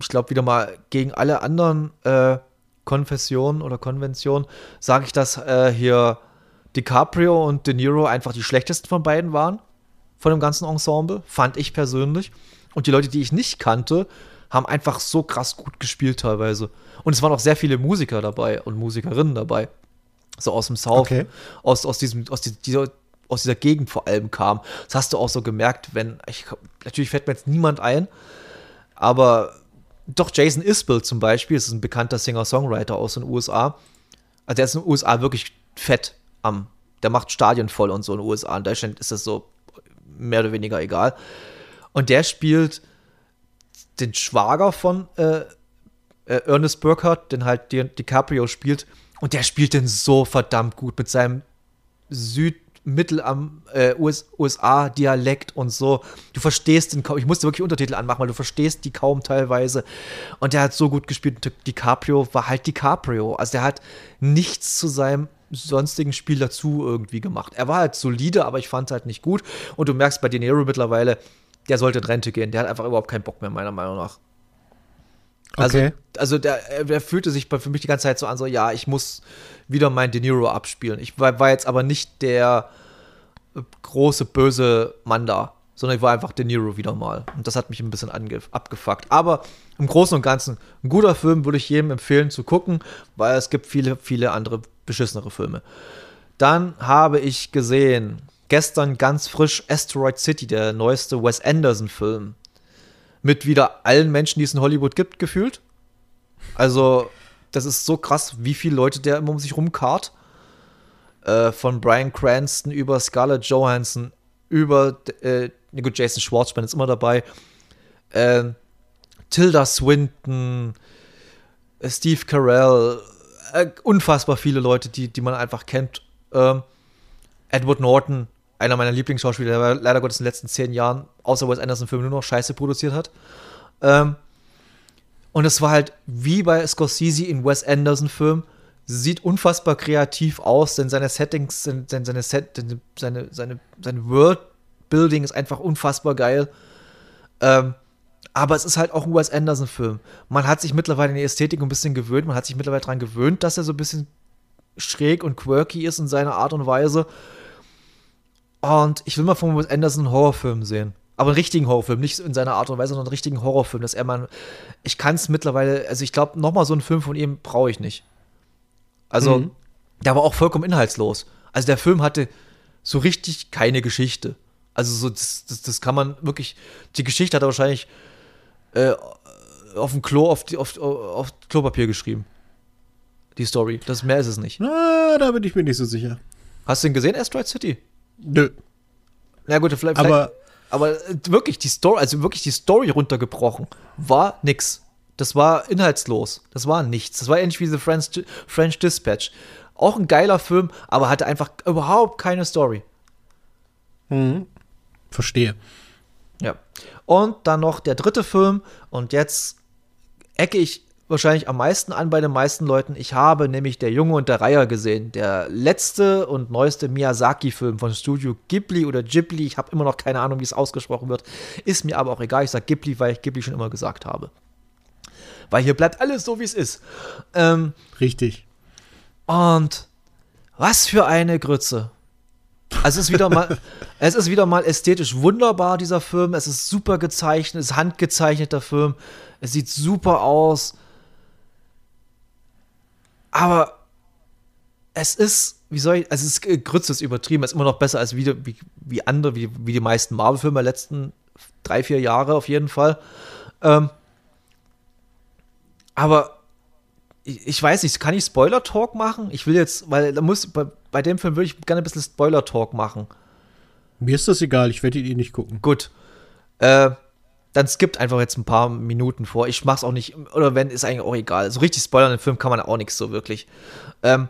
[SPEAKER 1] ich glaube wieder mal gegen alle anderen äh, Konfessionen oder Konventionen, sage ich, dass äh, hier DiCaprio und De Niro einfach die schlechtesten von beiden waren. Von dem ganzen Ensemble, fand ich persönlich. Und die Leute, die ich nicht kannte, haben einfach so krass gut gespielt teilweise. Und es waren auch sehr viele Musiker dabei und Musikerinnen dabei. So aus dem South, okay. aus, aus, diesem, aus, dieser, aus dieser Gegend vor allem kam. Das hast du auch so gemerkt, wenn, ich, natürlich fällt mir jetzt niemand ein, aber doch Jason Isbell zum Beispiel, das ist ein bekannter Singer-Songwriter aus den USA. Also der ist in den USA wirklich fett am, der macht Stadien voll und so in den USA. In Deutschland ist das so mehr oder weniger egal. Und der spielt den Schwager von äh, äh, Ernest Burkhardt, den halt Di DiCaprio spielt. Und der spielt den so verdammt gut mit seinem Südmittel am äh, US USA-Dialekt und so. Du verstehst den kaum. Ich musste wirklich Untertitel anmachen, weil du verstehst die kaum teilweise. Und der hat so gut gespielt. Und DiCaprio war halt DiCaprio. Also der hat nichts zu seinem sonstigen Spiel dazu irgendwie gemacht. Er war halt solide, aber ich fand es halt nicht gut. Und du merkst bei De Niro mittlerweile, der sollte in Rente gehen. Der hat einfach überhaupt keinen Bock mehr, meiner Meinung nach. Also, okay. also der, der fühlte sich für mich die ganze Zeit so an, so, ja, ich muss wieder mein De Niro abspielen. Ich war, war jetzt aber nicht der große, böse Mann da, sondern ich war einfach De Niro wieder mal. Und das hat mich ein bisschen abgefuckt. Aber im Großen und Ganzen ein guter Film, würde ich jedem empfehlen zu gucken, weil es gibt viele, viele andere beschissenere Filme. Dann habe ich gesehen gestern ganz frisch Asteroid City, der neueste Wes Anderson-Film. Mit wieder allen Menschen, die es in Hollywood gibt, gefühlt. Also, das ist so krass, wie viele Leute der immer um sich rumkarrt. Äh, von Brian Cranston über Scarlett Johansson, über äh, gut, Jason Schwartzman ist immer dabei. Äh, Tilda Swinton, äh, Steve Carell, äh, unfassbar viele Leute, die, die man einfach kennt. Ähm, Edward Norton, einer meiner Lieblingsschauspieler, der leider Gottes in den letzten zehn Jahren, außer Wes Anderson-Filmen, nur noch Scheiße produziert hat. Ähm, und es war halt wie bei Scorsese in Wes Anderson-Filmen, sieht unfassbar kreativ aus, denn seine Settings, seine, seine, Set, seine, seine, seine World-Building ist einfach unfassbar geil. Ähm, aber es ist halt auch ein Wes Anderson-Film. Man hat sich mittlerweile in die Ästhetik ein bisschen gewöhnt, man hat sich mittlerweile daran gewöhnt, dass er so ein bisschen schräg und quirky ist in seiner Art und Weise. Und ich will mal von Wes Anderson einen Horrorfilm sehen. Aber einen richtigen Horrorfilm, nicht in seiner Art und Weise, sondern einen richtigen Horrorfilm, dass er mal, ich kann es mittlerweile, also ich glaube, nochmal so einen Film von ihm brauche ich nicht. Also, mhm. der war auch vollkommen inhaltslos. Also der Film hatte so richtig keine Geschichte. Also so, das, das, das kann man wirklich, die Geschichte hat er wahrscheinlich äh, auf dem Klo, auf, die, auf, auf Klopapier geschrieben. Die Story. Das mehr ist es nicht.
[SPEAKER 2] Na, da bin ich mir nicht so sicher.
[SPEAKER 1] Hast du ihn gesehen, Asteroid City?
[SPEAKER 2] Nö.
[SPEAKER 1] Na gut, vielleicht. Aber, aber wirklich, die Story, also wirklich die Story runtergebrochen, war nix. Das war inhaltslos. Das war nichts. Das war ähnlich wie The French, French Dispatch. Auch ein geiler Film, aber hatte einfach überhaupt keine Story.
[SPEAKER 2] Mhm. Verstehe.
[SPEAKER 1] Ja. Und dann noch der dritte Film. Und jetzt ecke ich wahrscheinlich am meisten an bei den meisten Leuten. Ich habe nämlich Der Junge und der Reiher gesehen. Der letzte und neueste Miyazaki-Film von Studio Ghibli oder Ghibli. Ich habe immer noch keine Ahnung, wie es ausgesprochen wird. Ist mir aber auch egal. Ich sage Ghibli, weil ich Ghibli schon immer gesagt habe. Weil hier bleibt alles so, wie es ist.
[SPEAKER 2] Ähm, Richtig.
[SPEAKER 1] Und was für eine Grütze. Also es ist wieder mal, (laughs) es ist wieder mal ästhetisch wunderbar, dieser Film. Es ist super gezeichnet, es ist handgezeichneter Film. Es sieht super aus. Aber es ist, wie soll ich, also es ist, äh, Grütze ist übertrieben, es ist immer noch besser als wie, wie, wie andere, wie, wie die meisten Marvel-Filme der letzten drei, vier Jahre auf jeden Fall. Ähm, aber ich, ich, weiß nicht, kann ich Spoiler-Talk machen? Ich will jetzt, weil da muss, bei, bei dem Film würde ich gerne ein bisschen Spoiler-Talk machen.
[SPEAKER 2] Mir ist das egal, ich werde ihn eh nicht gucken.
[SPEAKER 1] Gut. Äh, dann skippt einfach jetzt ein paar Minuten vor. Ich mach's auch nicht, oder wenn, ist eigentlich auch egal. So richtig spoilern im Film kann man auch nichts so wirklich. Ähm,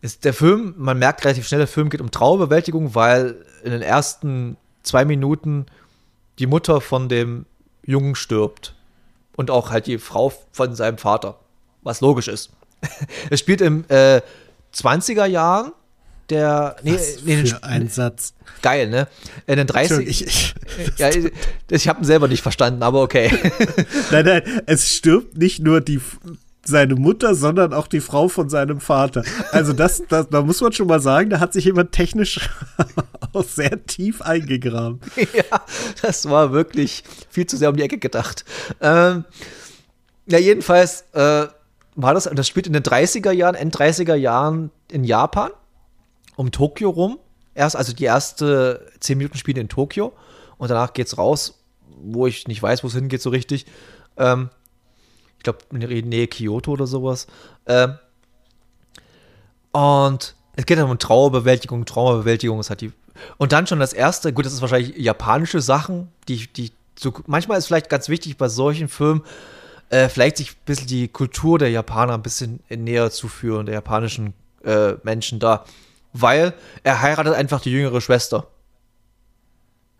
[SPEAKER 1] ist der Film, man merkt relativ schnell, der Film geht um Trauerbewältigung, weil in den ersten zwei Minuten die Mutter von dem Jungen stirbt. Und auch halt die Frau von seinem Vater. Was logisch ist. (laughs) es spielt im äh, 20er Jahren der.
[SPEAKER 2] Nee, Was nee, für ein Satz.
[SPEAKER 1] Geil, ne? In den 30 ich, ich, ja, ich, ich habe ihn selber nicht verstanden, aber okay. (laughs)
[SPEAKER 2] nein, nein, es stirbt nicht nur die seine Mutter, sondern auch die Frau von seinem Vater. Also das, das da muss man schon mal sagen, da hat sich jemand technisch (laughs) auch sehr tief eingegraben. (laughs)
[SPEAKER 1] Ja, das war wirklich viel zu sehr um die Ecke gedacht. Ähm, ja, jedenfalls äh, war das, das spielt in den 30er Jahren, End 30er Jahren in Japan um Tokio rum. Erst, also die erste 10 Minuten spielen in Tokio und danach geht's raus, wo ich nicht weiß, wo es hingeht so richtig. Ähm, ich glaube, in der Nähe Kyoto oder sowas. Ähm, und es geht dann um Trauerbewältigung, Traumabewältigung ist halt die. Und dann schon das erste, gut, das ist wahrscheinlich japanische Sachen, die, die so, manchmal ist vielleicht ganz wichtig bei solchen Filmen, äh, vielleicht sich ein bisschen die Kultur der Japaner ein bisschen näher zu führen, der japanischen äh, Menschen da weil er heiratet einfach die jüngere Schwester.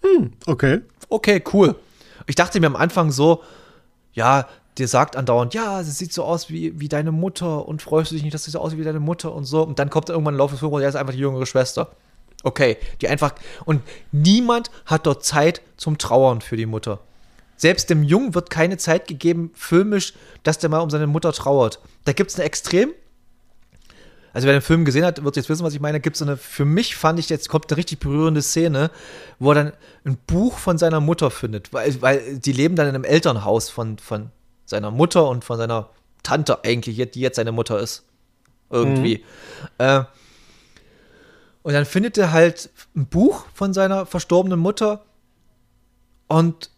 [SPEAKER 2] Hm, okay.
[SPEAKER 1] Okay, cool. Ich dachte mir am Anfang so, ja, dir sagt andauernd, ja, sie sieht so aus wie, wie deine Mutter und freust du dich nicht, dass sie so aussieht wie deine Mutter und so. Und dann kommt irgendwann im Laufe des Films und er ist einfach die jüngere Schwester. Okay, die einfach. Und niemand hat dort Zeit zum Trauern für die Mutter. Selbst dem Jungen wird keine Zeit gegeben, filmisch, dass der mal um seine Mutter trauert. Da gibt es eine extrem also wer den Film gesehen hat, wird jetzt wissen, was ich meine. Gibt es eine, für mich fand ich, jetzt kommt eine richtig berührende Szene, wo er dann ein Buch von seiner Mutter findet, weil, weil die leben dann in einem Elternhaus von, von seiner Mutter und von seiner Tante eigentlich, die jetzt seine Mutter ist. Irgendwie. Mhm. Äh, und dann findet er halt ein Buch von seiner verstorbenen Mutter und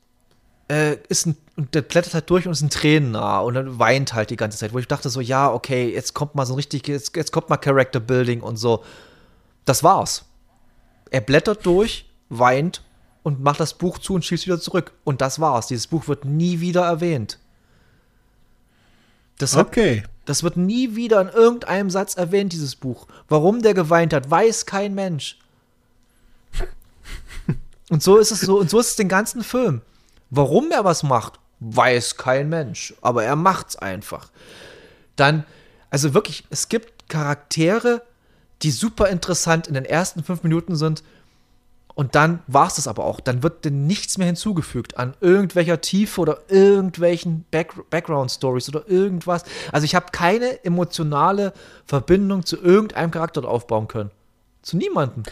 [SPEAKER 1] äh, ist ein, und der blättert halt durch und ist ein Tränen nah und dann weint halt die ganze Zeit, wo ich dachte so, ja, okay, jetzt kommt mal so richtig, jetzt, jetzt kommt mal Character Building und so. Das war's. Er blättert durch, weint und macht das Buch zu und schießt wieder zurück. Und das war's. Dieses Buch wird nie wieder erwähnt. Das hat,
[SPEAKER 2] okay.
[SPEAKER 1] Das wird nie wieder in irgendeinem Satz erwähnt, dieses Buch. Warum der geweint hat, weiß kein Mensch. (laughs) Und so ist es so, und so ist es den ganzen Film. Warum er was macht, weiß kein Mensch, aber er macht's einfach. Dann, also wirklich, es gibt Charaktere, die super interessant in den ersten fünf Minuten sind. Und dann war es das aber auch. Dann wird denn nichts mehr hinzugefügt an irgendwelcher Tiefe oder irgendwelchen Back Background-Stories oder irgendwas. Also ich habe keine emotionale Verbindung zu irgendeinem Charakter aufbauen können. Zu niemandem.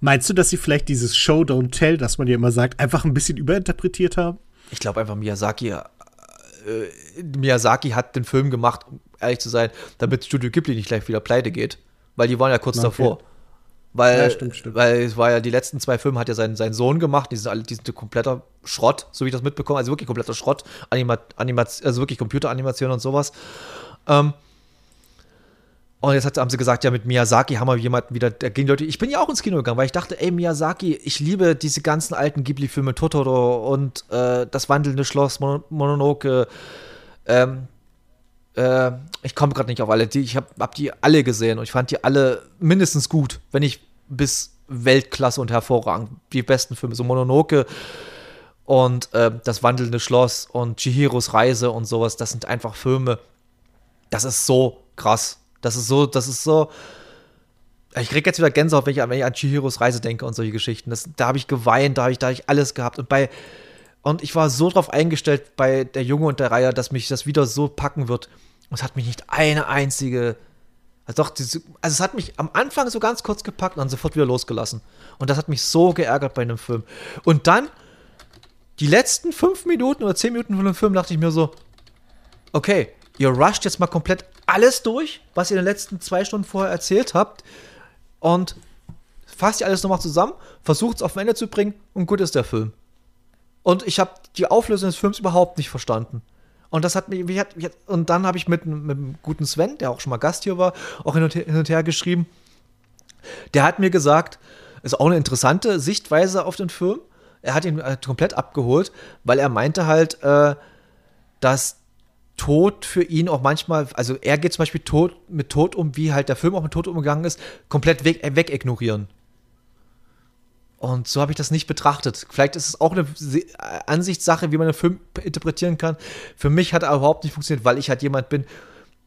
[SPEAKER 2] Meinst du, dass sie vielleicht dieses Show Don't Tell, das man ja immer sagt, einfach ein bisschen überinterpretiert haben?
[SPEAKER 1] Ich glaube einfach, Miyazaki, äh, Miyazaki hat den Film gemacht, um ehrlich zu sein, damit Studio Ghibli nicht gleich wieder pleite geht. Weil die waren ja kurz okay. davor. Weil, ja, stimmt, stimmt. weil es war ja, die letzten zwei Filme hat ja sein, sein Sohn gemacht, die sind alle, die sind kompletter Schrott, so wie ich das mitbekomme, also wirklich kompletter Schrott, Anima, Anima, also wirklich Computeranimation und sowas. Ähm, und jetzt hat, haben sie gesagt, ja, mit Miyazaki haben wir jemanden wieder, da gehen Leute, ich bin ja auch ins Kino gegangen, weil ich dachte, ey, Miyazaki, ich liebe diese ganzen alten Ghibli-Filme, Totoro und äh, Das wandelnde Schloss, Mon Mononoke, ähm, äh, ich komme gerade nicht auf alle, die, ich habe hab die alle gesehen und ich fand die alle mindestens gut, wenn nicht bis Weltklasse und hervorragend. Die besten Filme, so Mononoke und äh, Das wandelnde Schloss und Chihiros Reise und sowas, das sind einfach Filme, das ist so krass das ist so, das ist so. Ich krieg jetzt wieder Gänsehaut, wenn ich, wenn ich an Chihiros Reise denke und solche Geschichten. Das, da habe ich geweint, da habe ich, hab ich alles gehabt. Und bei und ich war so drauf eingestellt bei der Junge und der Reihe, dass mich das wieder so packen wird. Und es hat mich nicht eine einzige. Also, doch, also es hat mich am Anfang so ganz kurz gepackt und dann sofort wieder losgelassen. Und das hat mich so geärgert bei einem Film. Und dann, die letzten fünf Minuten oder zehn Minuten von dem Film, dachte ich mir so, okay, ihr rusht jetzt mal komplett alles durch, was ihr in den letzten zwei Stunden vorher erzählt habt und fasst ihr alles nochmal zusammen, versucht es auf ein Ende zu bringen und gut ist der Film. Und ich habe die Auflösung des Films überhaupt nicht verstanden. Und das hat mich, wie hat, und dann habe ich mit, mit dem guten Sven, der auch schon mal Gast hier war, auch hin und, her, hin und her geschrieben. Der hat mir gesagt, ist auch eine interessante Sichtweise auf den Film. Er hat ihn halt komplett abgeholt, weil er meinte halt, äh, dass Tod für ihn auch manchmal, also er geht zum Beispiel Tod, mit Tod um, wie halt der Film auch mit Tod umgegangen ist, komplett weg, äh, wegignorieren. Und so habe ich das nicht betrachtet. Vielleicht ist es auch eine Ansichtssache, wie man einen Film interpretieren kann. Für mich hat er überhaupt nicht funktioniert, weil ich halt jemand bin,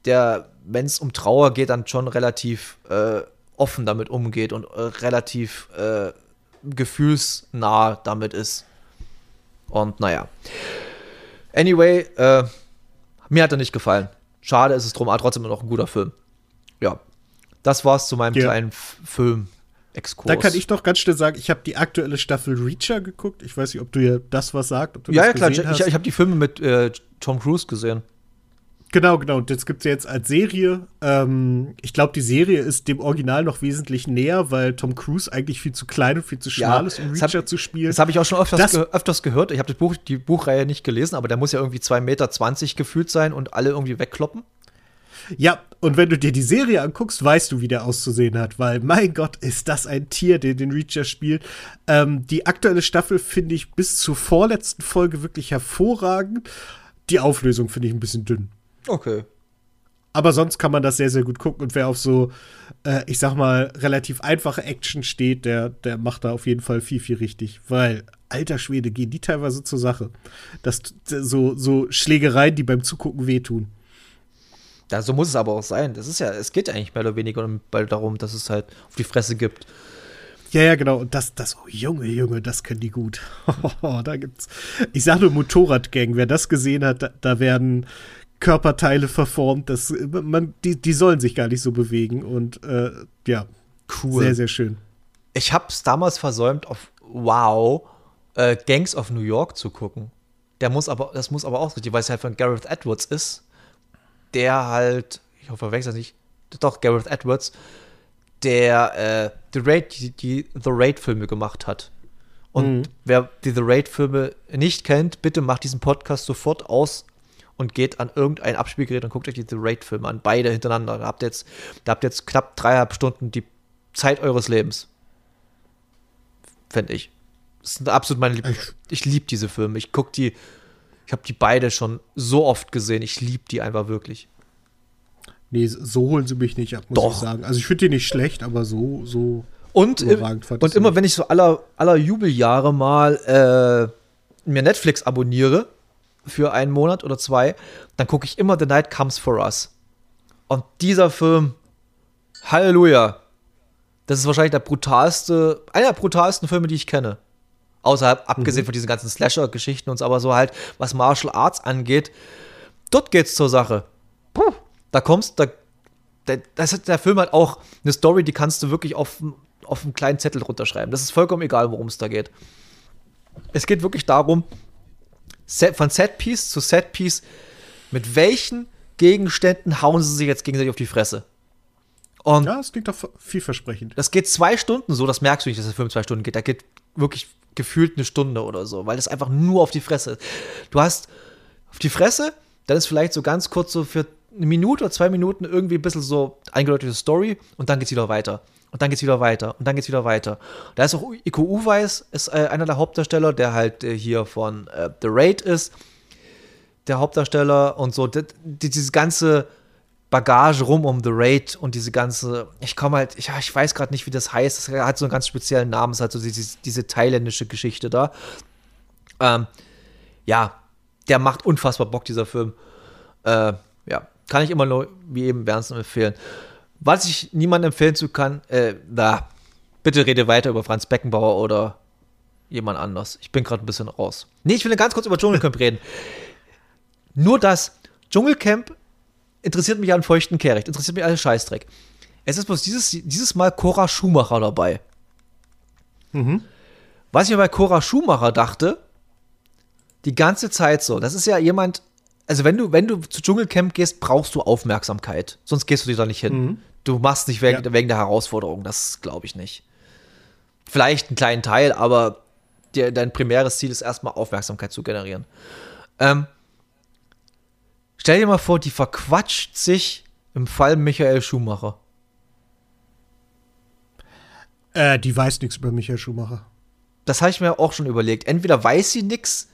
[SPEAKER 1] der, wenn es um Trauer geht, dann schon relativ äh, offen damit umgeht und äh, relativ äh, gefühlsnah damit ist. Und naja. Anyway, äh, mir hat er nicht gefallen. Schade ist es drum, aber trotzdem noch ein guter Film. Ja. Das war's zu meinem ja. kleinen Film. Exkurs.
[SPEAKER 2] Da kann ich doch ganz schnell sagen, ich habe die aktuelle Staffel Reacher geguckt. Ich weiß nicht, ob du ja das was sagt.
[SPEAKER 1] ja, ja, klar. Ich, ich, ich habe die Filme mit äh, Tom Cruise gesehen.
[SPEAKER 2] Genau, genau. Das gibt es jetzt als Serie. Ähm, ich glaube, die Serie ist dem Original noch wesentlich näher, weil Tom Cruise eigentlich viel zu klein und viel zu schmal ja, ist, um Reacher hab, zu spielen.
[SPEAKER 1] Das habe ich auch schon öfters, ge öfters gehört. Ich habe das Buch, die Buchreihe nicht gelesen, aber der muss ja irgendwie 2,20 Meter gefühlt sein und alle irgendwie wegkloppen.
[SPEAKER 2] Ja, und wenn du dir die Serie anguckst, weißt du, wie der auszusehen hat, weil mein Gott, ist das ein Tier, der den Reacher spielt. Ähm, die aktuelle Staffel finde ich bis zur vorletzten Folge wirklich hervorragend. Die Auflösung finde ich ein bisschen dünn.
[SPEAKER 1] Okay.
[SPEAKER 2] Aber sonst kann man das sehr, sehr gut gucken. Und wer auf so, äh, ich sag mal, relativ einfache Action steht, der, der macht da auf jeden Fall viel, viel richtig. Weil, alter Schwede, gehen die teilweise zur Sache. Das, so, so Schlägereien, die beim Zugucken wehtun.
[SPEAKER 1] Ja, so muss es aber auch sein. Das ist ja, es geht ja eigentlich mehr oder weniger darum, dass es halt auf die Fresse gibt.
[SPEAKER 2] Ja, ja, genau. Und das, das, oh Junge, Junge, das können die gut. (laughs) da gibt's. Ich sag nur Motorradgang. Wer das gesehen hat, da, da werden Körperteile verformt. Das, man, die, die sollen sich gar nicht so bewegen. Und äh, ja, cool. Sehr, sehr schön.
[SPEAKER 1] Ich habe es damals versäumt, auf Wow äh, Gangs of New York zu gucken. Der muss aber, das muss aber auch richtig, weil es halt von Gareth Edwards ist, der halt, ich hoffe, verwechsel nicht, doch, Gareth Edwards, der äh, The Raid, die, die The Raid-Filme gemacht hat. Und mhm. wer die The Raid-Filme nicht kennt, bitte macht diesen Podcast sofort aus und geht an irgendein Abspielgerät und guckt euch diese Raid-Filme an. Beide hintereinander. Da habt ihr jetzt, da habt ihr jetzt knapp dreieinhalb Stunden die Zeit eures Lebens. Fände ich. Das sind absolut meine Lieb Ich, ich liebe diese Filme. Ich gucke die, ich habe die beide schon so oft gesehen. Ich liebe die einfach wirklich.
[SPEAKER 2] Nee, so holen sie mich nicht ab, muss Doch. ich sagen. Also ich finde die nicht schlecht, aber so, so
[SPEAKER 1] und, und immer, wenn ich so aller, aller Jubeljahre mal äh, mir Netflix abonniere, für einen Monat oder zwei, dann gucke ich immer The Night Comes for Us. Und dieser Film, Halleluja, das ist wahrscheinlich der brutalste, einer der brutalsten Filme, die ich kenne. Außerhalb, abgesehen mhm. von diesen ganzen Slasher-Geschichten und so, aber so halt, was Martial Arts angeht, dort geht's zur Sache. Puh, da kommst, da, der, das, der Film hat auch eine Story, die kannst du wirklich auf auf einen kleinen Zettel runterschreiben. Das ist vollkommen egal, worum es da geht. Es geht wirklich darum, von Setpiece zu Setpiece, mit welchen Gegenständen hauen sie sich jetzt gegenseitig auf die Fresse.
[SPEAKER 2] Und ja, es klingt doch vielversprechend.
[SPEAKER 1] Das geht zwei Stunden so, das merkst du nicht, dass der Film zwei Stunden geht. Da geht wirklich gefühlt eine Stunde oder so, weil das einfach nur auf die Fresse ist. Du hast auf die Fresse, dann ist vielleicht so ganz kurz so für eine Minute oder zwei Minuten irgendwie ein bisschen so eingedeutete Story und dann geht's wieder weiter. Und dann geht's wieder weiter und dann geht's wieder weiter. Da ist auch Iko Uweis, ist äh, einer der Hauptdarsteller, der halt äh, hier von äh, The Raid ist. Der Hauptdarsteller und so. Die, die, dieses ganze Bagage rum um The Raid und diese ganze, ich komme halt, ich, ich weiß gerade nicht, wie das heißt. Es hat so einen ganz speziellen Namen, es hat so diese, diese thailändische Geschichte da. Ähm, ja, der macht unfassbar Bock, dieser Film. Äh, ja, kann ich immer nur, wie eben wärmstens empfehlen. Was ich niemandem empfehlen zu kann, äh, na, bitte rede weiter über Franz Beckenbauer oder jemand anders. Ich bin gerade ein bisschen raus. Nee, ich will ganz kurz über Dschungelcamp reden. (laughs) Nur das Dschungelcamp interessiert mich an feuchten Kehricht, interessiert mich alles Scheißdreck. Es ist bloß dieses, dieses Mal Cora Schumacher dabei. Mhm. Was ich mir bei Cora Schumacher dachte, die ganze Zeit so, das ist ja jemand, also wenn du, wenn du zu Dschungelcamp gehst, brauchst du Aufmerksamkeit. Sonst gehst du dir da nicht hin. Mhm. Du machst nicht wegen, ja. wegen der Herausforderung, das glaube ich nicht. Vielleicht einen kleinen Teil, aber dir, dein primäres Ziel ist erstmal Aufmerksamkeit zu generieren. Ähm, stell dir mal vor, die verquatscht sich im Fall Michael Schumacher.
[SPEAKER 2] Äh, die weiß nichts über Michael Schumacher.
[SPEAKER 1] Das habe ich mir auch schon überlegt. Entweder weiß sie nichts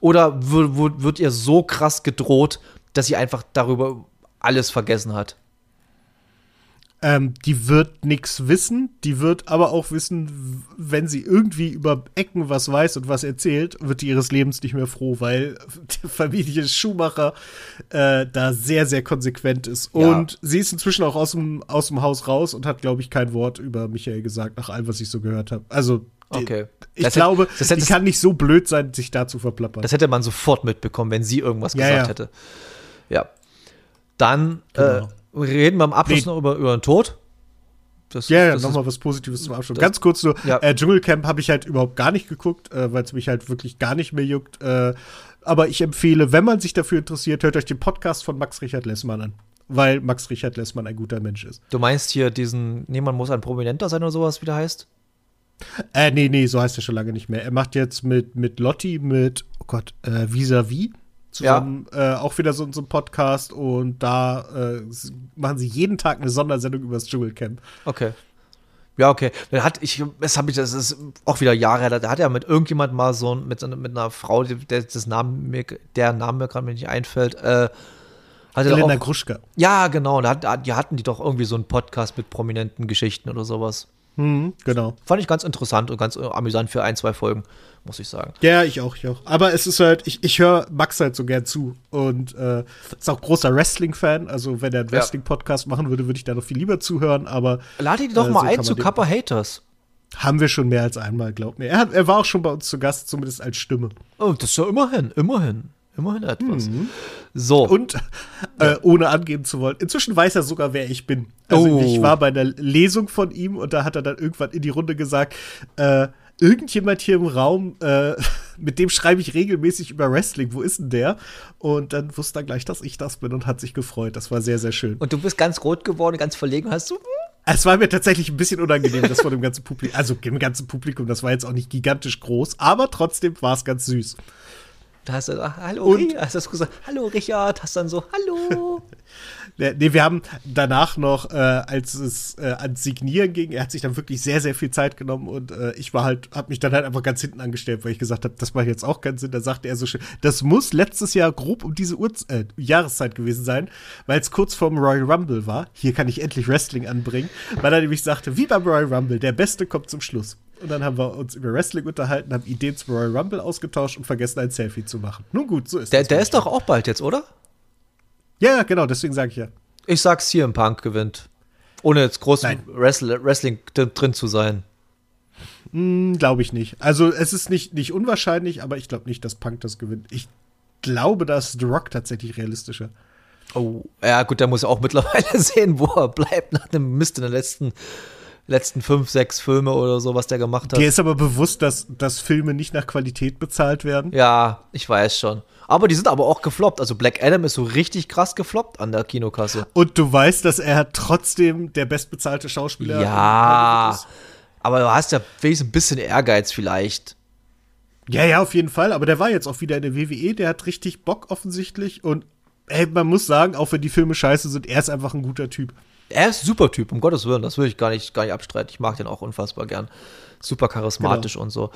[SPEAKER 1] oder wird ihr so krass gedroht, dass sie einfach darüber alles vergessen hat.
[SPEAKER 2] Ähm, die wird nichts wissen, die wird aber auch wissen, wenn sie irgendwie über Ecken was weiß und was erzählt, wird die ihres Lebens nicht mehr froh, weil die Familie Schumacher äh, da sehr, sehr konsequent ist. Ja. Und sie ist inzwischen auch aus dem, aus dem Haus raus und hat, glaube ich, kein Wort über Michael gesagt, nach allem, was ich so gehört habe. Also,
[SPEAKER 1] okay.
[SPEAKER 2] ich das glaube, hätte, die kann nicht so blöd sein, sich da zu verplappern.
[SPEAKER 1] Das hätte man sofort mitbekommen, wenn sie irgendwas ja, gesagt ja. hätte. Ja. Dann genau. äh, reden wir am Abschluss nee. noch über, über den Tod.
[SPEAKER 2] Das, ja, ja nochmal was Positives zum Abschluss. Ganz kurz nur, ja. äh, Dschungelcamp habe ich halt überhaupt gar nicht geguckt, äh, weil es mich halt wirklich gar nicht mehr juckt. Äh, aber ich empfehle, wenn man sich dafür interessiert, hört euch den Podcast von Max Richard Lessmann an. Weil Max Richard Lessmann ein guter Mensch ist.
[SPEAKER 1] Du meinst hier diesen, nee, man muss ein Prominenter sein oder sowas, wie der heißt?
[SPEAKER 2] Äh, nee, nee, so heißt er schon lange nicht mehr. Er macht jetzt mit, mit Lotti, mit, oh Gott, äh, Vis-a-vis zusammen ja. äh, auch wieder so, so ein Podcast und da äh, machen sie jeden Tag eine Sondersendung über das Dschungelcamp.
[SPEAKER 1] Okay. Ja, okay. Dann hat ich, das habe ich, das ist auch wieder Jahre her, da hat er mit irgendjemand mal so mit, mit einer Frau, der, das Namen mir, der Name mir gerade nicht einfällt, äh,
[SPEAKER 2] Helena Gruschka.
[SPEAKER 1] Ja, genau. Da, hat, die hatten die doch irgendwie so einen Podcast mit prominenten Geschichten oder sowas.
[SPEAKER 2] Mhm, genau.
[SPEAKER 1] Fand ich ganz interessant und ganz amüsant für ein, zwei Folgen muss ich sagen.
[SPEAKER 2] Ja, ich auch, ich auch. Aber es ist halt, ich, ich höre Max halt so gern zu und äh, ist auch großer Wrestling-Fan. Also, wenn er einen Wrestling-Podcast machen würde, würde ich da noch viel lieber zuhören. Aber
[SPEAKER 1] lade ihn doch äh, mal so ein zu Kappa Haters.
[SPEAKER 2] Haben wir schon mehr als einmal, glaub mir. Er, er war auch schon bei uns zu Gast, zumindest als Stimme.
[SPEAKER 1] Oh, das ist ja immerhin, immerhin. Immerhin etwas. Mhm.
[SPEAKER 2] So. Und äh, ohne angeben zu wollen, inzwischen weiß er sogar, wer ich bin. Also oh. ich war bei einer Lesung von ihm und da hat er dann irgendwann in die Runde gesagt, äh, irgendjemand hier im Raum, äh, (laughs) mit dem schreibe ich regelmäßig über Wrestling. Wo ist denn der? Und dann wusste er gleich, dass ich das bin und hat sich gefreut. Das war sehr, sehr schön.
[SPEAKER 1] Und du bist ganz rot geworden, ganz verlegen. Hast du?
[SPEAKER 2] Es war mir tatsächlich ein bisschen unangenehm, das vor dem ganzen Publikum, also im ganzen Publikum, das war jetzt auch nicht gigantisch groß, aber trotzdem war es ganz süß.
[SPEAKER 1] Da hast du gesagt, hallo, und, hast du gesagt, hallo Richard, hast dann so, hallo. (laughs)
[SPEAKER 2] nee, wir haben danach noch, äh, als es äh, ans Signieren ging, er hat sich dann wirklich sehr, sehr viel Zeit genommen und äh, ich war halt, hab mich dann halt einfach ganz hinten angestellt, weil ich gesagt habe, das macht jetzt auch keinen Sinn. Da sagte er so schön, das muss letztes Jahr grob um diese Uhr, äh, Jahreszeit gewesen sein, weil es kurz vorm Royal Rumble war. Hier kann ich endlich Wrestling anbringen, weil er nämlich sagte, wie beim Royal Rumble, der Beste kommt zum Schluss. Und dann haben wir uns über Wrestling unterhalten, haben Ideen zum Royal Rumble ausgetauscht und vergessen, ein Selfie zu machen. Nun gut, so ist
[SPEAKER 1] der, das. Der ist doch auch bald jetzt, oder?
[SPEAKER 2] Ja, genau, deswegen sage ich ja.
[SPEAKER 1] Ich sag's hier im Punk gewinnt. Ohne jetzt groß Wrestling, Wrestling drin zu sein.
[SPEAKER 2] Hm, glaube ich nicht. Also es ist nicht, nicht unwahrscheinlich, aber ich glaube nicht, dass Punk das gewinnt. Ich glaube, dass The Rock tatsächlich realistischer.
[SPEAKER 1] Oh, ja gut, der muss auch mittlerweile (laughs) sehen, wo er bleibt nach dem Mist in den letzten letzten fünf, sechs Filme oder so, was der gemacht hat.
[SPEAKER 2] Dir ist aber bewusst, dass, dass Filme nicht nach Qualität bezahlt werden?
[SPEAKER 1] Ja, ich weiß schon. Aber die sind aber auch gefloppt. Also Black Adam ist so richtig krass gefloppt an der Kinokasse.
[SPEAKER 2] Und du weißt, dass er trotzdem der bestbezahlte Schauspieler
[SPEAKER 1] ja, ist. Aber du hast ja wenigstens ein bisschen Ehrgeiz vielleicht.
[SPEAKER 2] Ja, ja, auf jeden Fall. Aber der war jetzt auch wieder in der WWE. Der hat richtig Bock offensichtlich. Und ey, man muss sagen, auch wenn die Filme scheiße sind, er ist einfach ein guter Typ.
[SPEAKER 1] Er ist ein super Typ, um Gottes Willen. Das will ich gar nicht, gar nicht abstreiten. Ich mag den auch unfassbar gern. Super charismatisch genau. und so.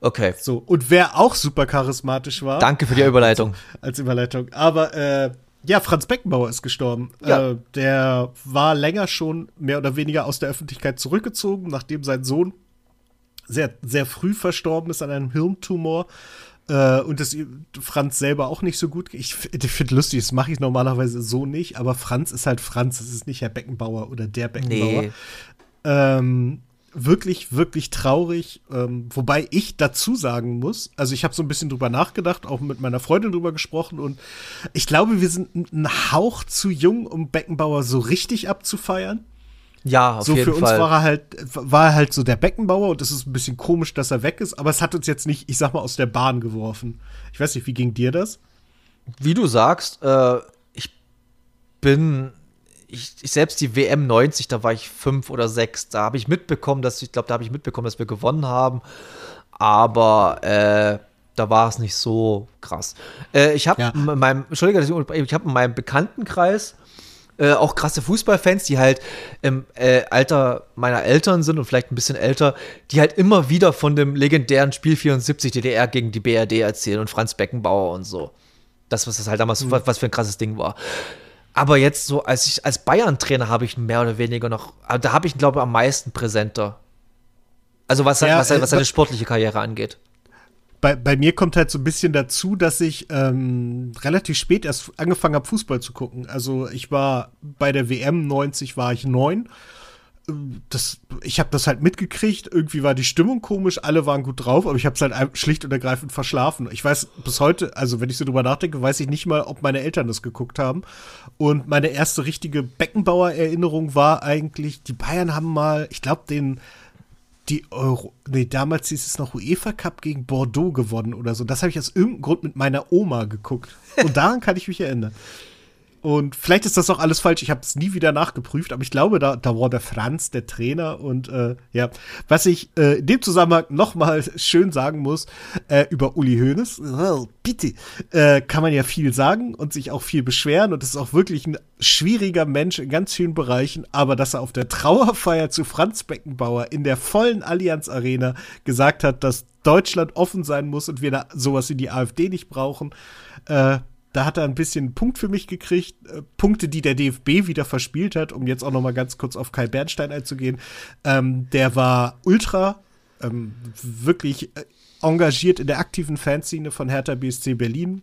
[SPEAKER 1] Okay.
[SPEAKER 2] So, und wer auch super charismatisch war.
[SPEAKER 1] Danke für die Überleitung. (laughs)
[SPEAKER 2] Als, als Überleitung. Aber, äh, ja, Franz Beckenbauer ist gestorben. Ja. Äh, der war länger schon mehr oder weniger aus der Öffentlichkeit zurückgezogen, nachdem sein Sohn sehr, sehr früh verstorben ist an einem Hirntumor. Äh, und das Franz selber auch nicht so gut. Ich, ich finde lustig, das mache ich normalerweise so nicht, aber Franz ist halt Franz, das ist nicht Herr Beckenbauer oder der Beckenbauer. Nee. Ähm, wirklich, wirklich traurig. Ähm, wobei ich dazu sagen muss, also ich habe so ein bisschen drüber nachgedacht, auch mit meiner Freundin drüber gesprochen und ich glaube, wir sind ein Hauch zu jung, um Beckenbauer so richtig abzufeiern.
[SPEAKER 1] Ja, auf
[SPEAKER 2] so
[SPEAKER 1] jeden
[SPEAKER 2] für uns war er halt war er halt so der Beckenbauer und es ist ein bisschen komisch, dass er weg ist, aber es hat uns jetzt nicht, ich sag mal, aus der Bahn geworfen. Ich weiß nicht, wie ging dir das?
[SPEAKER 1] Wie du sagst, äh, ich bin ich, ich, selbst die WM 90, da war ich fünf oder sechs, da habe ich mitbekommen, dass ich glaube, da habe ich mitbekommen, dass wir gewonnen haben, aber äh, da war es nicht so krass. Äh, ich habe ja. in meinem, Entschuldige, ich habe in meinem Bekanntenkreis äh, auch krasse Fußballfans, die halt im äh, Alter meiner Eltern sind und vielleicht ein bisschen älter, die halt immer wieder von dem legendären Spiel 74 DDR gegen die BRD erzählen und Franz Beckenbauer und so. Das, was das halt damals, mhm. was, für ein krasses Ding war. Aber jetzt so, als ich als Bayern-Trainer habe ich mehr oder weniger noch, da habe ich, glaube ich, am meisten präsenter. Also was, ja, was, was, was seine sportliche Karriere angeht
[SPEAKER 2] bei, bei mir kommt halt so ein bisschen dazu, dass ich ähm, relativ spät erst angefangen habe, Fußball zu gucken. Also ich war bei der WM 90 war ich neun. Das, ich habe das halt mitgekriegt. Irgendwie war die Stimmung komisch, alle waren gut drauf, aber ich habe es halt schlicht und ergreifend verschlafen. Ich weiß bis heute, also wenn ich so drüber nachdenke, weiß ich nicht mal, ob meine Eltern das geguckt haben. Und meine erste richtige Beckenbauer-Erinnerung war eigentlich, die Bayern haben mal, ich glaube, den die Euro, nee, damals hieß es noch UEFA Cup gegen Bordeaux gewonnen oder so. Das habe ich aus irgendeinem Grund mit meiner Oma geguckt. Und daran kann ich mich erinnern. Und vielleicht ist das auch alles falsch. Ich habe es nie wieder nachgeprüft, aber ich glaube, da, da war der Franz der Trainer. Und äh, ja, was ich äh, in dem Zusammenhang noch mal (laughs) schön sagen muss äh, über Uli Hoeneß, oh, bitte, äh, kann man ja viel sagen und sich auch viel beschweren. Und es ist auch wirklich ein schwieriger Mensch in ganz vielen Bereichen. Aber dass er auf der Trauerfeier zu Franz Beckenbauer in der vollen Allianz Arena gesagt hat, dass Deutschland offen sein muss und wir da sowas wie die AfD nicht brauchen, äh, da hat er ein bisschen Punkt für mich gekriegt. Äh, Punkte, die der DFB wieder verspielt hat, um jetzt auch noch mal ganz kurz auf Kai Bernstein einzugehen. Ähm, der war ultra, ähm, wirklich äh, engagiert in der aktiven Fanszene von Hertha BSC Berlin.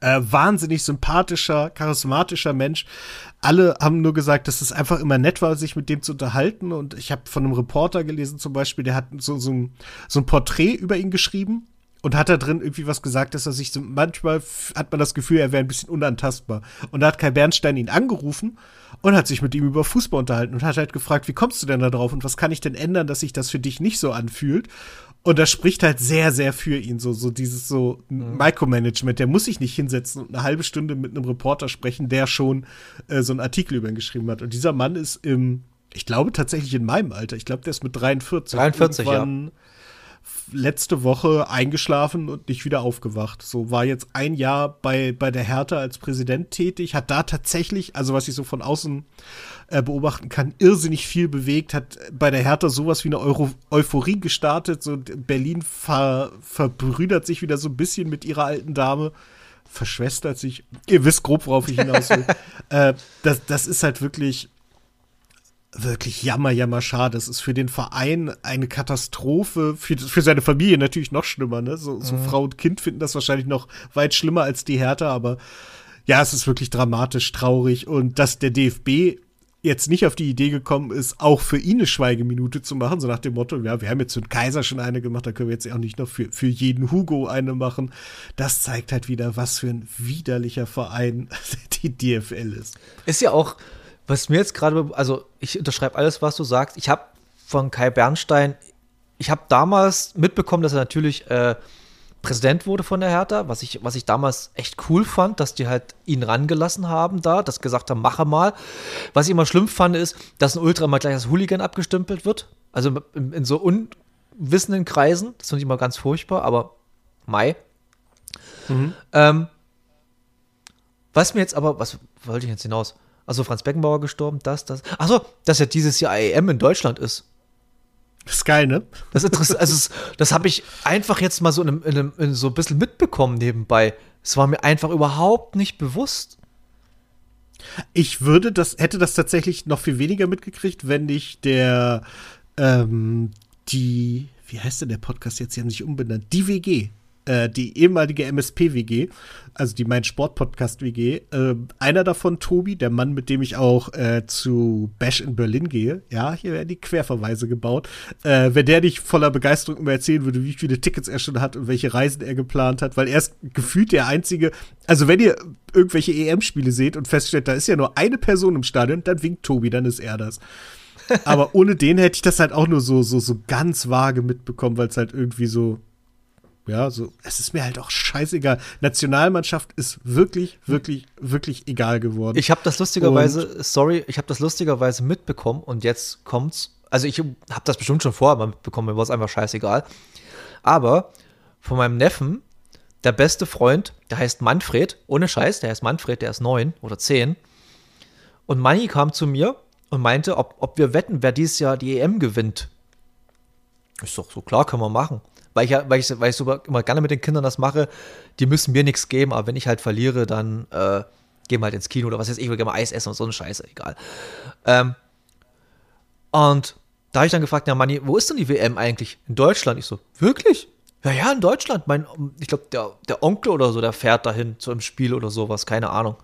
[SPEAKER 2] Äh, wahnsinnig sympathischer, charismatischer Mensch. Alle haben nur gesagt, dass es einfach immer nett war, sich mit dem zu unterhalten. Und ich habe von einem Reporter gelesen, zum Beispiel, der hat so, so, ein, so ein Porträt über ihn geschrieben und hat da drin irgendwie was gesagt, dass er sich so, manchmal hat man das Gefühl, er wäre ein bisschen unantastbar. Und da hat Kai Bernstein ihn angerufen und hat sich mit ihm über Fußball unterhalten und hat halt gefragt, wie kommst du denn da drauf und was kann ich denn ändern, dass sich das für dich nicht so anfühlt? Und das spricht halt sehr, sehr für ihn, so, so dieses so mhm. Micromanagement. Der muss sich nicht hinsetzen und eine halbe Stunde mit einem Reporter sprechen, der schon äh, so einen Artikel über ihn geschrieben hat. Und dieser Mann ist im, ich glaube tatsächlich in meinem Alter, ich glaube, der ist mit 43.
[SPEAKER 1] 43, ja
[SPEAKER 2] letzte Woche eingeschlafen und nicht wieder aufgewacht. So war jetzt ein Jahr bei, bei der Hertha als Präsident tätig, hat da tatsächlich, also was ich so von außen äh, beobachten kann, irrsinnig viel bewegt, hat bei der Hertha sowas wie eine Euro Euphorie gestartet. So Berlin ver verbrüdert sich wieder so ein bisschen mit ihrer alten Dame verschwestert sich. Ihr wisst grob, worauf ich hinaus will. (laughs) äh, das, das ist halt wirklich wirklich jammer, jammer schade. Es ist für den Verein eine Katastrophe, für, für seine Familie natürlich noch schlimmer. Ne? So, so mhm. Frau und Kind finden das wahrscheinlich noch weit schlimmer als die Hertha, aber ja, es ist wirklich dramatisch, traurig und dass der DFB jetzt nicht auf die Idee gekommen ist, auch für ihn eine Schweigeminute zu machen, so nach dem Motto, ja, wir haben jetzt für den Kaiser schon eine gemacht, da können wir jetzt auch nicht noch für, für jeden Hugo eine machen. Das zeigt halt wieder, was für ein widerlicher Verein (laughs) die DFL ist.
[SPEAKER 1] Ist ja auch, was mir jetzt gerade, also ich unterschreibe alles, was du sagst. Ich habe von Kai Bernstein, ich habe damals mitbekommen, dass er natürlich äh, Präsident wurde von der Hertha, was ich, was ich damals echt cool fand, dass die halt ihn rangelassen haben da, dass gesagt haben, mache mal. Was ich immer schlimm fand, ist, dass ein Ultra mal gleich als Hooligan abgestempelt wird. Also in, in so unwissenden Kreisen. Das finde ich immer ganz furchtbar, aber Mai. Mhm. Ähm, was mir jetzt aber, was wollte ich jetzt hinaus? Also Franz Beckenbauer gestorben, das, das. Achso, dass ja dieses Jahr EM in Deutschland ist.
[SPEAKER 2] Das ist geil, ne?
[SPEAKER 1] Das interessant. Also, das habe ich einfach jetzt mal so in, in, in so ein bisschen mitbekommen nebenbei. Es war mir einfach überhaupt nicht bewusst.
[SPEAKER 2] Ich würde das, hätte das tatsächlich noch viel weniger mitgekriegt, wenn nicht der, ähm, die, wie heißt denn der Podcast jetzt? Sie haben sich umbenannt. Die WG äh, die ehemalige MSP-WG, also die Mein Sport-Podcast-WG. Äh, einer davon, Tobi, der Mann, mit dem ich auch äh, zu Bash in Berlin gehe. Ja, hier werden die Querverweise gebaut. Äh, wenn der nicht voller Begeisterung immer erzählen würde, wie viele Tickets er schon hat und welche Reisen er geplant hat, weil er ist gefühlt der einzige. Also, wenn ihr irgendwelche EM-Spiele seht und feststellt, da ist ja nur eine Person im Stadion, dann winkt Tobi, dann ist er das. Aber ohne den hätte ich das halt auch nur so, so, so ganz vage mitbekommen, weil es halt irgendwie so, ja, so, es ist mir halt auch scheißegal. Nationalmannschaft ist wirklich, wirklich, wirklich egal geworden.
[SPEAKER 1] Ich habe das lustigerweise, und sorry, ich habe das lustigerweise mitbekommen und jetzt kommt's. Also ich habe das bestimmt schon vorher mal mitbekommen, mir war es einfach scheißegal. Aber von meinem Neffen, der beste Freund, der heißt Manfred, ohne Scheiß, der heißt Manfred, der ist neun oder zehn. Und Manni kam zu mir und meinte, ob, ob wir wetten, wer dieses Jahr die EM gewinnt. Ist doch so klar, können wir machen weil ich ja, weil ich, weil ich so immer gerne mit den Kindern das mache, die müssen mir nichts geben, aber wenn ich halt verliere, dann äh, gehen wir halt ins Kino oder was weiß ich, ich will gerne mal Eis essen und so eine Scheiße, egal. Ähm, und da habe ich dann gefragt, ja Manni, wo ist denn die WM eigentlich? In Deutschland? Ich so, wirklich? Ja, ja, in Deutschland. Mein, ich glaube, der, der Onkel oder so, der fährt dahin zu einem Spiel oder sowas, keine Ahnung.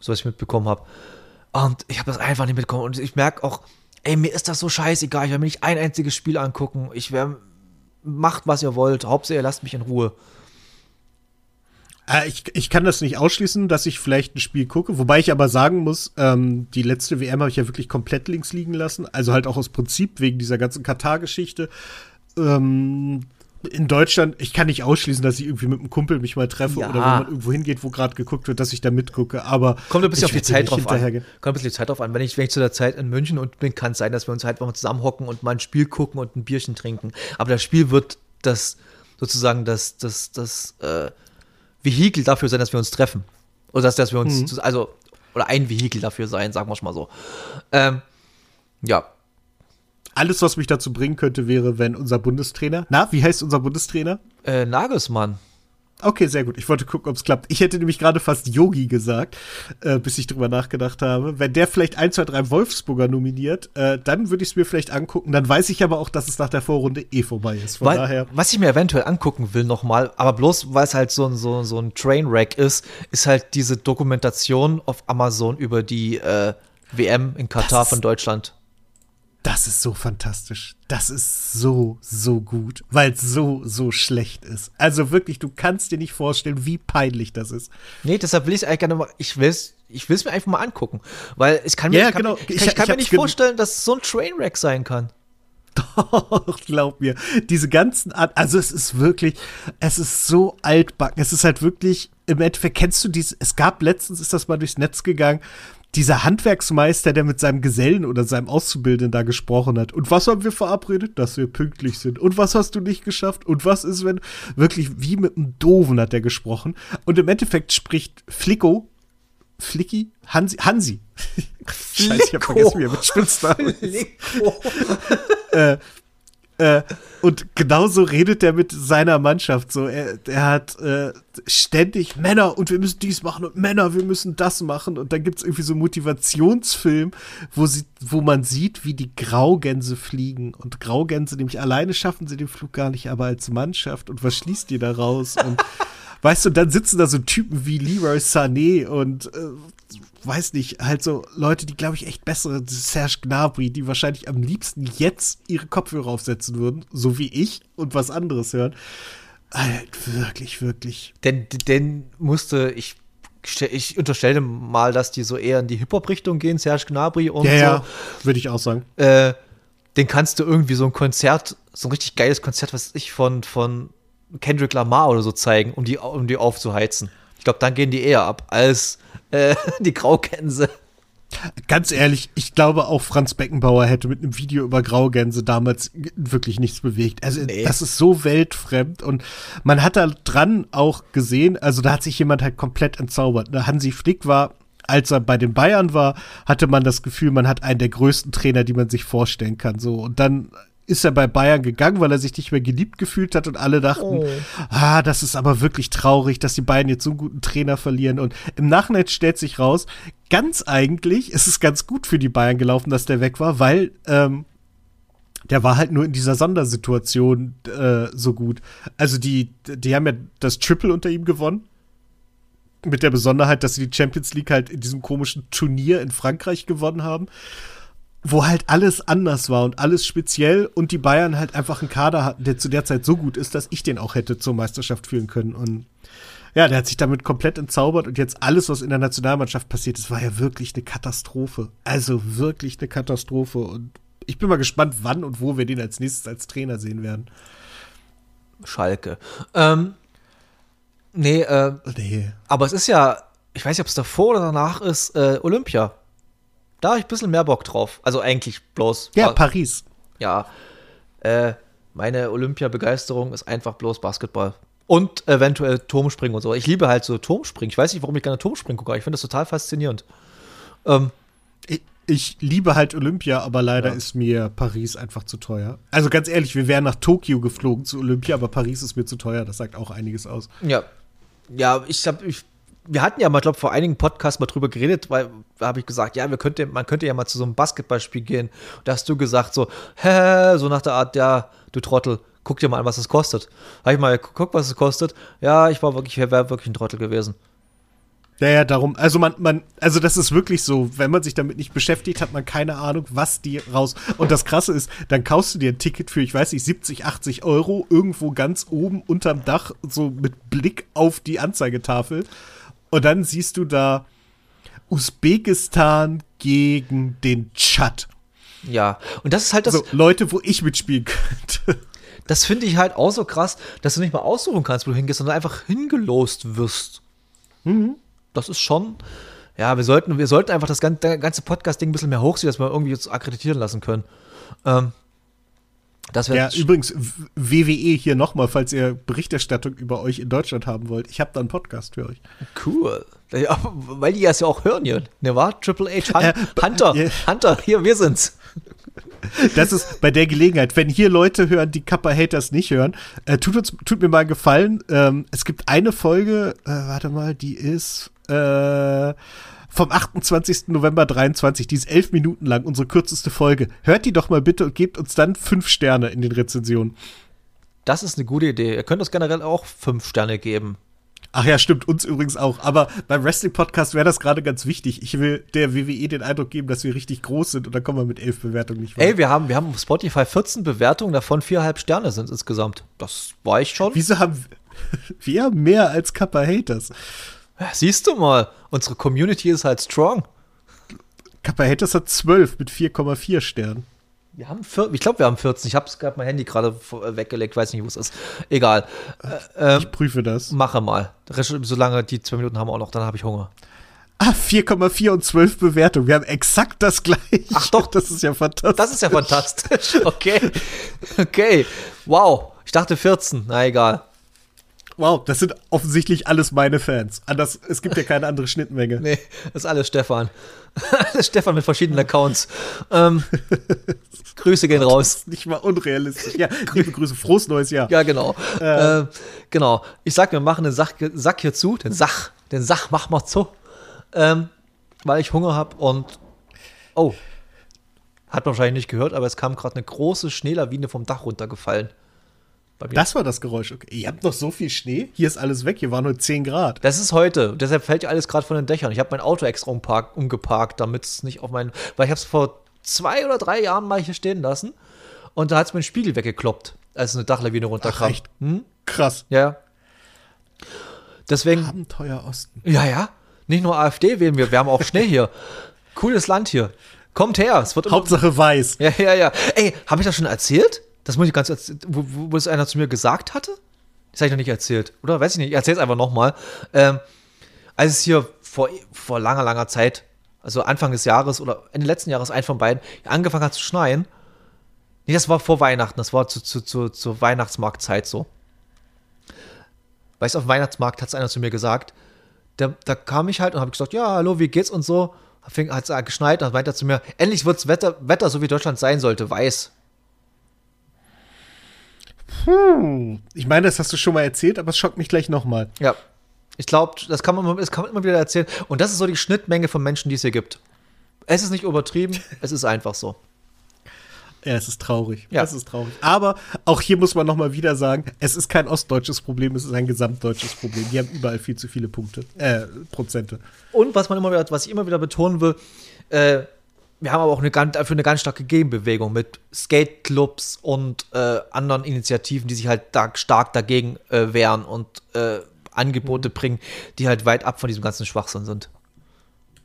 [SPEAKER 1] So was ich mitbekommen habe. Und ich habe das einfach nicht mitbekommen. Und ich merke auch, ey, mir ist das so scheißegal. Ich werde mir nicht ein einziges Spiel angucken. Ich werde macht, was ihr wollt. Hauptsache, ihr lasst mich in Ruhe.
[SPEAKER 2] Äh, ich, ich kann das nicht ausschließen, dass ich vielleicht ein Spiel gucke, wobei ich aber sagen muss, ähm, die letzte WM habe ich ja wirklich komplett links liegen lassen. Also halt auch aus Prinzip wegen dieser ganzen Katar-Geschichte. Ähm, in Deutschland, ich kann nicht ausschließen, dass ich irgendwie mit einem Kumpel mich mal treffe ja. oder wenn man irgendwo hingeht, wo gerade geguckt wird, dass ich da mitgucke. Aber
[SPEAKER 1] kommt ein bisschen auf die Zeit drauf an. Kommt ein bisschen die Zeit drauf an. Wenn ich, wenn ich zu der Zeit in München und bin, kann es sein, dass wir uns halt mal zusammenhocken und mal ein Spiel gucken und ein Bierchen trinken. Aber das Spiel wird das sozusagen das, das, das äh, Vehikel dafür sein, dass wir uns treffen. Oder dass, dass wir uns, mhm. also, oder ein Vehikel dafür sein, sagen wir es mal so. Ähm, ja,
[SPEAKER 2] alles, was mich dazu bringen könnte, wäre, wenn unser Bundestrainer, na, wie heißt unser Bundestrainer?
[SPEAKER 1] Äh, Nagelsmann.
[SPEAKER 2] Okay, sehr gut. Ich wollte gucken, ob es klappt. Ich hätte nämlich gerade fast Yogi gesagt, äh, bis ich drüber nachgedacht habe. Wenn der vielleicht ein, zwei, drei Wolfsburger nominiert, äh, dann würde ich es mir vielleicht angucken. Dann weiß ich aber auch, dass es nach der Vorrunde eh vorbei ist. Von
[SPEAKER 1] weil,
[SPEAKER 2] daher.
[SPEAKER 1] Was ich mir eventuell angucken will nochmal, aber bloß weil es halt so ein, so, so ein Trainwreck ist, ist halt diese Dokumentation auf Amazon über die äh, WM in Katar von Deutschland.
[SPEAKER 2] Das ist so fantastisch. Das ist so, so gut, weil es so, so schlecht ist. Also wirklich, du kannst dir nicht vorstellen, wie peinlich das ist.
[SPEAKER 1] Nee, deshalb will ich es eigentlich gerne mal, ich will es ich will's mir einfach mal angucken. Weil ich kann mir, ja, kann, genau. ich, ich, ich kann mir nicht vorstellen, dass es so ein Trainwreck sein kann.
[SPEAKER 2] Doch, glaub mir. Diese ganzen, also es ist wirklich, es ist so altbacken. Es ist halt wirklich, im Endeffekt kennst du diese, es gab letztens, ist das mal durchs Netz gegangen, dieser Handwerksmeister, der mit seinem Gesellen oder seinem Auszubildenden da gesprochen hat. Und was haben wir verabredet? Dass wir pünktlich sind. Und was hast du nicht geschafft? Und was ist, wenn wirklich wie mit einem Doofen hat der gesprochen? Und im Endeffekt spricht Flicko, Flicky, Hansi, Hansi. (laughs) Scheiße, ich hab vergessen, wie er mit Spitznamen (laughs) äh, äh, und genauso redet er mit seiner Mannschaft. So, er, er hat äh, ständig Männer und wir müssen dies machen und Männer, wir müssen das machen. Und dann gibt es irgendwie so einen Motivationsfilm, wo, sie, wo man sieht, wie die Graugänse fliegen. Und Graugänse, nämlich alleine schaffen sie den Flug gar nicht, aber als Mannschaft. Und was schließt die da raus? Und (laughs) weißt du, dann sitzen da so Typen wie Leroy Sané und äh, weiß nicht, halt so Leute, die, glaube ich, echt bessere, Serge Gnabry, die wahrscheinlich am liebsten jetzt ihre Kopfhörer aufsetzen würden, so wie ich, und was anderes hören. Halt, wirklich, wirklich.
[SPEAKER 1] Denn, denn musste, ich, ich unterstelle mal, dass die so eher in die Hip-Hop-Richtung gehen, Serge Gnabry und
[SPEAKER 2] ja,
[SPEAKER 1] so.
[SPEAKER 2] Ja, würde ich auch sagen.
[SPEAKER 1] Äh, den kannst du irgendwie so ein Konzert, so ein richtig geiles Konzert, was ich von, von Kendrick Lamar oder so zeigen, um die, um die aufzuheizen. Ich glaube, dann gehen die eher ab als äh, (laughs) die Graugänse.
[SPEAKER 2] Ganz ehrlich, ich glaube auch Franz Beckenbauer hätte mit einem Video über Graugänse damals wirklich nichts bewegt. Also nee. das ist so weltfremd und man hat da dran auch gesehen, also da hat sich jemand halt komplett entzaubert. Hansi Flick war als er bei den Bayern war, hatte man das Gefühl, man hat einen der größten Trainer, die man sich vorstellen kann. So und dann ist er bei Bayern gegangen, weil er sich nicht mehr geliebt gefühlt hat und alle dachten, oh. ah, das ist aber wirklich traurig, dass die Bayern jetzt so einen guten Trainer verlieren. Und im Nachhinein stellt sich raus, ganz eigentlich ist es ganz gut für die Bayern gelaufen, dass der weg war, weil ähm, der war halt nur in dieser Sondersituation äh, so gut. Also die, die haben ja das Triple unter ihm gewonnen mit der Besonderheit, dass sie die Champions League halt in diesem komischen Turnier in Frankreich gewonnen haben, wo halt alles anders war und alles speziell und die Bayern halt einfach einen Kader hatten, der zu der Zeit so gut ist, dass ich den auch hätte zur Meisterschaft führen können. Und ja, der hat sich damit komplett entzaubert und jetzt alles, was in der Nationalmannschaft passiert ist, war ja wirklich eine Katastrophe. Also wirklich eine Katastrophe. Und ich bin mal gespannt, wann und wo wir den als nächstes als Trainer sehen werden.
[SPEAKER 1] Schalke. Ähm, Nee, äh, nee. Aber es ist ja, ich weiß nicht, ob es davor oder danach ist, äh, Olympia. Da habe ich ein bisschen mehr Bock drauf. Also eigentlich bloß.
[SPEAKER 2] Ja, Paris.
[SPEAKER 1] Ja. Äh, meine Olympia-Begeisterung ist einfach bloß Basketball. Und eventuell Turmspringen und so. Ich liebe halt so Turmspringen. Ich weiß nicht, warum ich gerne Turmspringen gucke, ich finde das total faszinierend.
[SPEAKER 2] Ähm, ich liebe halt Olympia, aber leider ja. ist mir Paris einfach zu teuer. Also ganz ehrlich, wir wären nach Tokio geflogen zu Olympia, aber Paris ist mir zu teuer. Das sagt auch einiges aus.
[SPEAKER 1] Ja, ja, ich habe, wir hatten ja mal, glaube vor einigen Podcasts mal drüber geredet, weil da habe ich gesagt, ja, wir könnte, man könnte ja mal zu so einem Basketballspiel gehen. Da hast du gesagt so, hä, (laughs) so nach der Art, ja, du Trottel, guck dir mal an, was es kostet. Habe ich mal geguckt, was es kostet. Ja, ich war wirklich, wäre wirklich ein Trottel gewesen.
[SPEAKER 2] Ja, ja, darum, also man, man, also das ist wirklich so, wenn man sich damit nicht beschäftigt, hat man keine Ahnung, was die raus. Und das Krasse ist, dann kaufst du dir ein Ticket für, ich weiß nicht, 70, 80 Euro irgendwo ganz oben unterm Dach, so mit Blick auf die Anzeigetafel. Und dann siehst du da Usbekistan gegen den Tschad.
[SPEAKER 1] Ja, und das ist halt das. So,
[SPEAKER 2] Leute, wo ich mitspielen könnte.
[SPEAKER 1] Das finde ich halt auch so krass, dass du nicht mal aussuchen kannst, wo du hingehst, sondern einfach hingelost wirst. Mhm das ist schon, ja, wir sollten, wir sollten einfach das ganze, ganze Podcast-Ding ein bisschen mehr hochziehen, dass wir irgendwie jetzt akkreditieren lassen können. Ähm,
[SPEAKER 2] das ja, übrigens, WWE hier nochmal, falls ihr Berichterstattung über euch in Deutschland haben wollt. Ich habe da einen Podcast für euch.
[SPEAKER 1] Cool. Ja, weil die das ja auch hören hier. Ne, war? Triple H, Hun äh, Hunter, äh, Hunter, hier, wir sind's.
[SPEAKER 2] Das ist bei der Gelegenheit, wenn hier Leute hören, die Kappa Haters nicht hören, äh, tut, uns, tut mir mal einen Gefallen. Ähm, es gibt eine Folge, äh, warte mal, die ist äh, vom 28. November 23. Die ist elf Minuten lang, unsere kürzeste Folge. Hört die doch mal bitte und gebt uns dann fünf Sterne in den Rezensionen.
[SPEAKER 1] Das ist eine gute Idee. Ihr könnt uns generell auch fünf Sterne geben.
[SPEAKER 2] Ach ja, stimmt, uns übrigens auch. Aber beim Wrestling-Podcast wäre das gerade ganz wichtig. Ich will der WWE den Eindruck geben, dass wir richtig groß sind und dann kommen wir mit elf Bewertungen nicht
[SPEAKER 1] weiter. Ey, wir haben, wir haben auf Spotify 14 Bewertungen, davon viereinhalb Sterne sind insgesamt. Das war ich schon.
[SPEAKER 2] Wieso haben (laughs) wir mehr als Kappa Haters?
[SPEAKER 1] Siehst du mal, unsere Community ist halt strong.
[SPEAKER 2] Kappa Haters hat 12 mit 4,4 Sternen.
[SPEAKER 1] Wir haben vier, ich glaube, wir haben 14. Ich habe gerade mein Handy gerade weggelegt, weiß nicht, wo es ist. Egal.
[SPEAKER 2] Äh, ich prüfe das.
[SPEAKER 1] Mache mal. Solange die zwei Minuten haben wir auch noch, dann habe ich Hunger.
[SPEAKER 2] Ah, 4,4 und 12 Bewertungen. Wir haben exakt das gleiche.
[SPEAKER 1] Ach doch, das ist ja fantastisch. Das ist ja fantastisch. Okay. Okay. Wow. Ich dachte 14. Na egal.
[SPEAKER 2] Wow, das sind offensichtlich alles meine Fans. Anders, es gibt ja keine andere Schnittmenge.
[SPEAKER 1] Nee, das ist alles Stefan. (laughs) alles Stefan mit verschiedenen Accounts. Ähm, (laughs) Grüße gehen raus.
[SPEAKER 2] Nicht mal unrealistisch. Ja, liebe Grüße, frohes neues Jahr.
[SPEAKER 1] Ja, genau. Äh. Äh, genau. Ich sag, wir machen den Sack, Sack hier zu, den Sach, den Sach mach mal zu. Ähm, weil ich Hunger habe und oh, hat man wahrscheinlich nicht gehört, aber es kam gerade eine große Schneelawine vom Dach runtergefallen.
[SPEAKER 2] Das war das Geräusch. Okay. Ihr habt noch so viel Schnee. Hier ist alles weg. Hier waren nur 10 Grad.
[SPEAKER 1] Das ist heute. Deshalb fällt ja alles gerade von den Dächern. Ich habe mein Auto extra umpark, umgeparkt, damit es nicht auf meinen. Weil ich habe es vor zwei oder drei Jahren mal hier stehen lassen. Und da hat es meinen Spiegel weggekloppt, als eine Dachlawine runterkam. Ach, echt?
[SPEAKER 2] Hm? Krass.
[SPEAKER 1] Ja. Deswegen.
[SPEAKER 2] Abenteuer Osten.
[SPEAKER 1] Ja, ja. Nicht nur AfD wählen wir. Wir haben auch Schnee hier. (laughs) Cooles Land hier. Kommt her. Es wird
[SPEAKER 2] Hauptsache weiß.
[SPEAKER 1] Ja, ja, ja. Ey, habe ich das schon erzählt? Das muss ich ganz wo, wo, es einer zu mir gesagt hatte? Das habe ich noch nicht erzählt. Oder weiß ich nicht. Ich erzähle es einfach nochmal. Ähm, als es hier vor, vor langer, langer Zeit, also Anfang des Jahres oder Ende letzten Jahres, ein von beiden, angefangen hat zu schneien. Nee, das war vor Weihnachten. Das war zu, zu, zu, zur Weihnachtsmarktzeit so. Weißt du, auf dem Weihnachtsmarkt hat es einer zu mir gesagt. Da, da kam ich halt und habe gesagt, ja, hallo, wie geht's und so. Hat es geschneit, dann meinte zu mir, endlich wird Wetter, Wetter, so wie Deutschland sein sollte, weiß.
[SPEAKER 2] Hm. Ich meine, das hast du schon mal erzählt, aber es schockt mich gleich nochmal.
[SPEAKER 1] Ja. Ich glaube, das, kann man, das kann man immer wieder erzählen. Und das ist so die Schnittmenge von Menschen, die es hier gibt. Es ist nicht übertrieben, es ist einfach so.
[SPEAKER 2] Ja, es ist traurig. Ja. Es ist traurig. Aber auch hier muss man noch mal wieder sagen, es ist kein ostdeutsches Problem, es ist ein gesamtdeutsches Problem. Die haben überall viel zu viele Punkte, äh, Prozente.
[SPEAKER 1] Und was man immer wieder, was ich immer wieder betonen will, äh, wir haben aber auch eine ganz, dafür eine ganz starke Gegenbewegung mit Skateclubs und äh, anderen Initiativen, die sich halt da stark dagegen äh, wehren und äh, Angebote mhm. bringen, die halt weit ab von diesem ganzen Schwachsinn sind.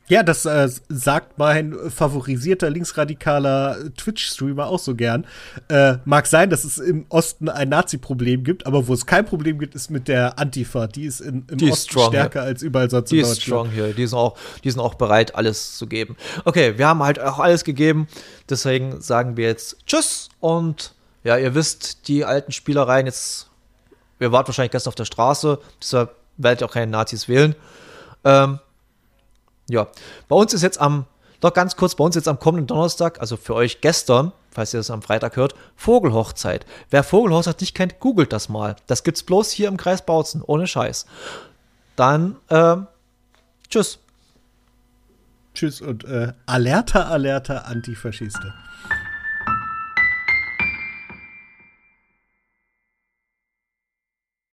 [SPEAKER 2] Ja, das äh, sagt mein favorisierter linksradikaler Twitch-Streamer auch so gern. Äh, mag sein, dass es im Osten ein Nazi-Problem gibt, aber wo es kein Problem gibt, ist mit der Antifa. Die ist in, im
[SPEAKER 1] die
[SPEAKER 2] Osten
[SPEAKER 1] strong,
[SPEAKER 2] stärker ja. als überall sonst
[SPEAKER 1] die in Deutschland. Die ist strong hier. Die sind, auch, die sind auch bereit, alles zu geben. Okay, wir haben halt auch alles gegeben. Deswegen sagen wir jetzt Tschüss und ja, ihr wisst, die alten Spielereien jetzt, wir warten wahrscheinlich gestern auf der Straße, deshalb werdet ihr auch keine Nazis wählen. Ähm, ja, bei uns ist jetzt am, doch ganz kurz, bei uns jetzt am kommenden Donnerstag, also für euch gestern, falls ihr das am Freitag hört, Vogelhochzeit. Wer Vogelhochzeit nicht kennt, googelt das mal. Das gibt's bloß hier im Kreis Bautzen, ohne Scheiß. Dann, äh, tschüss.
[SPEAKER 2] Tschüss und äh, alerta, alerta, Antifaschiste.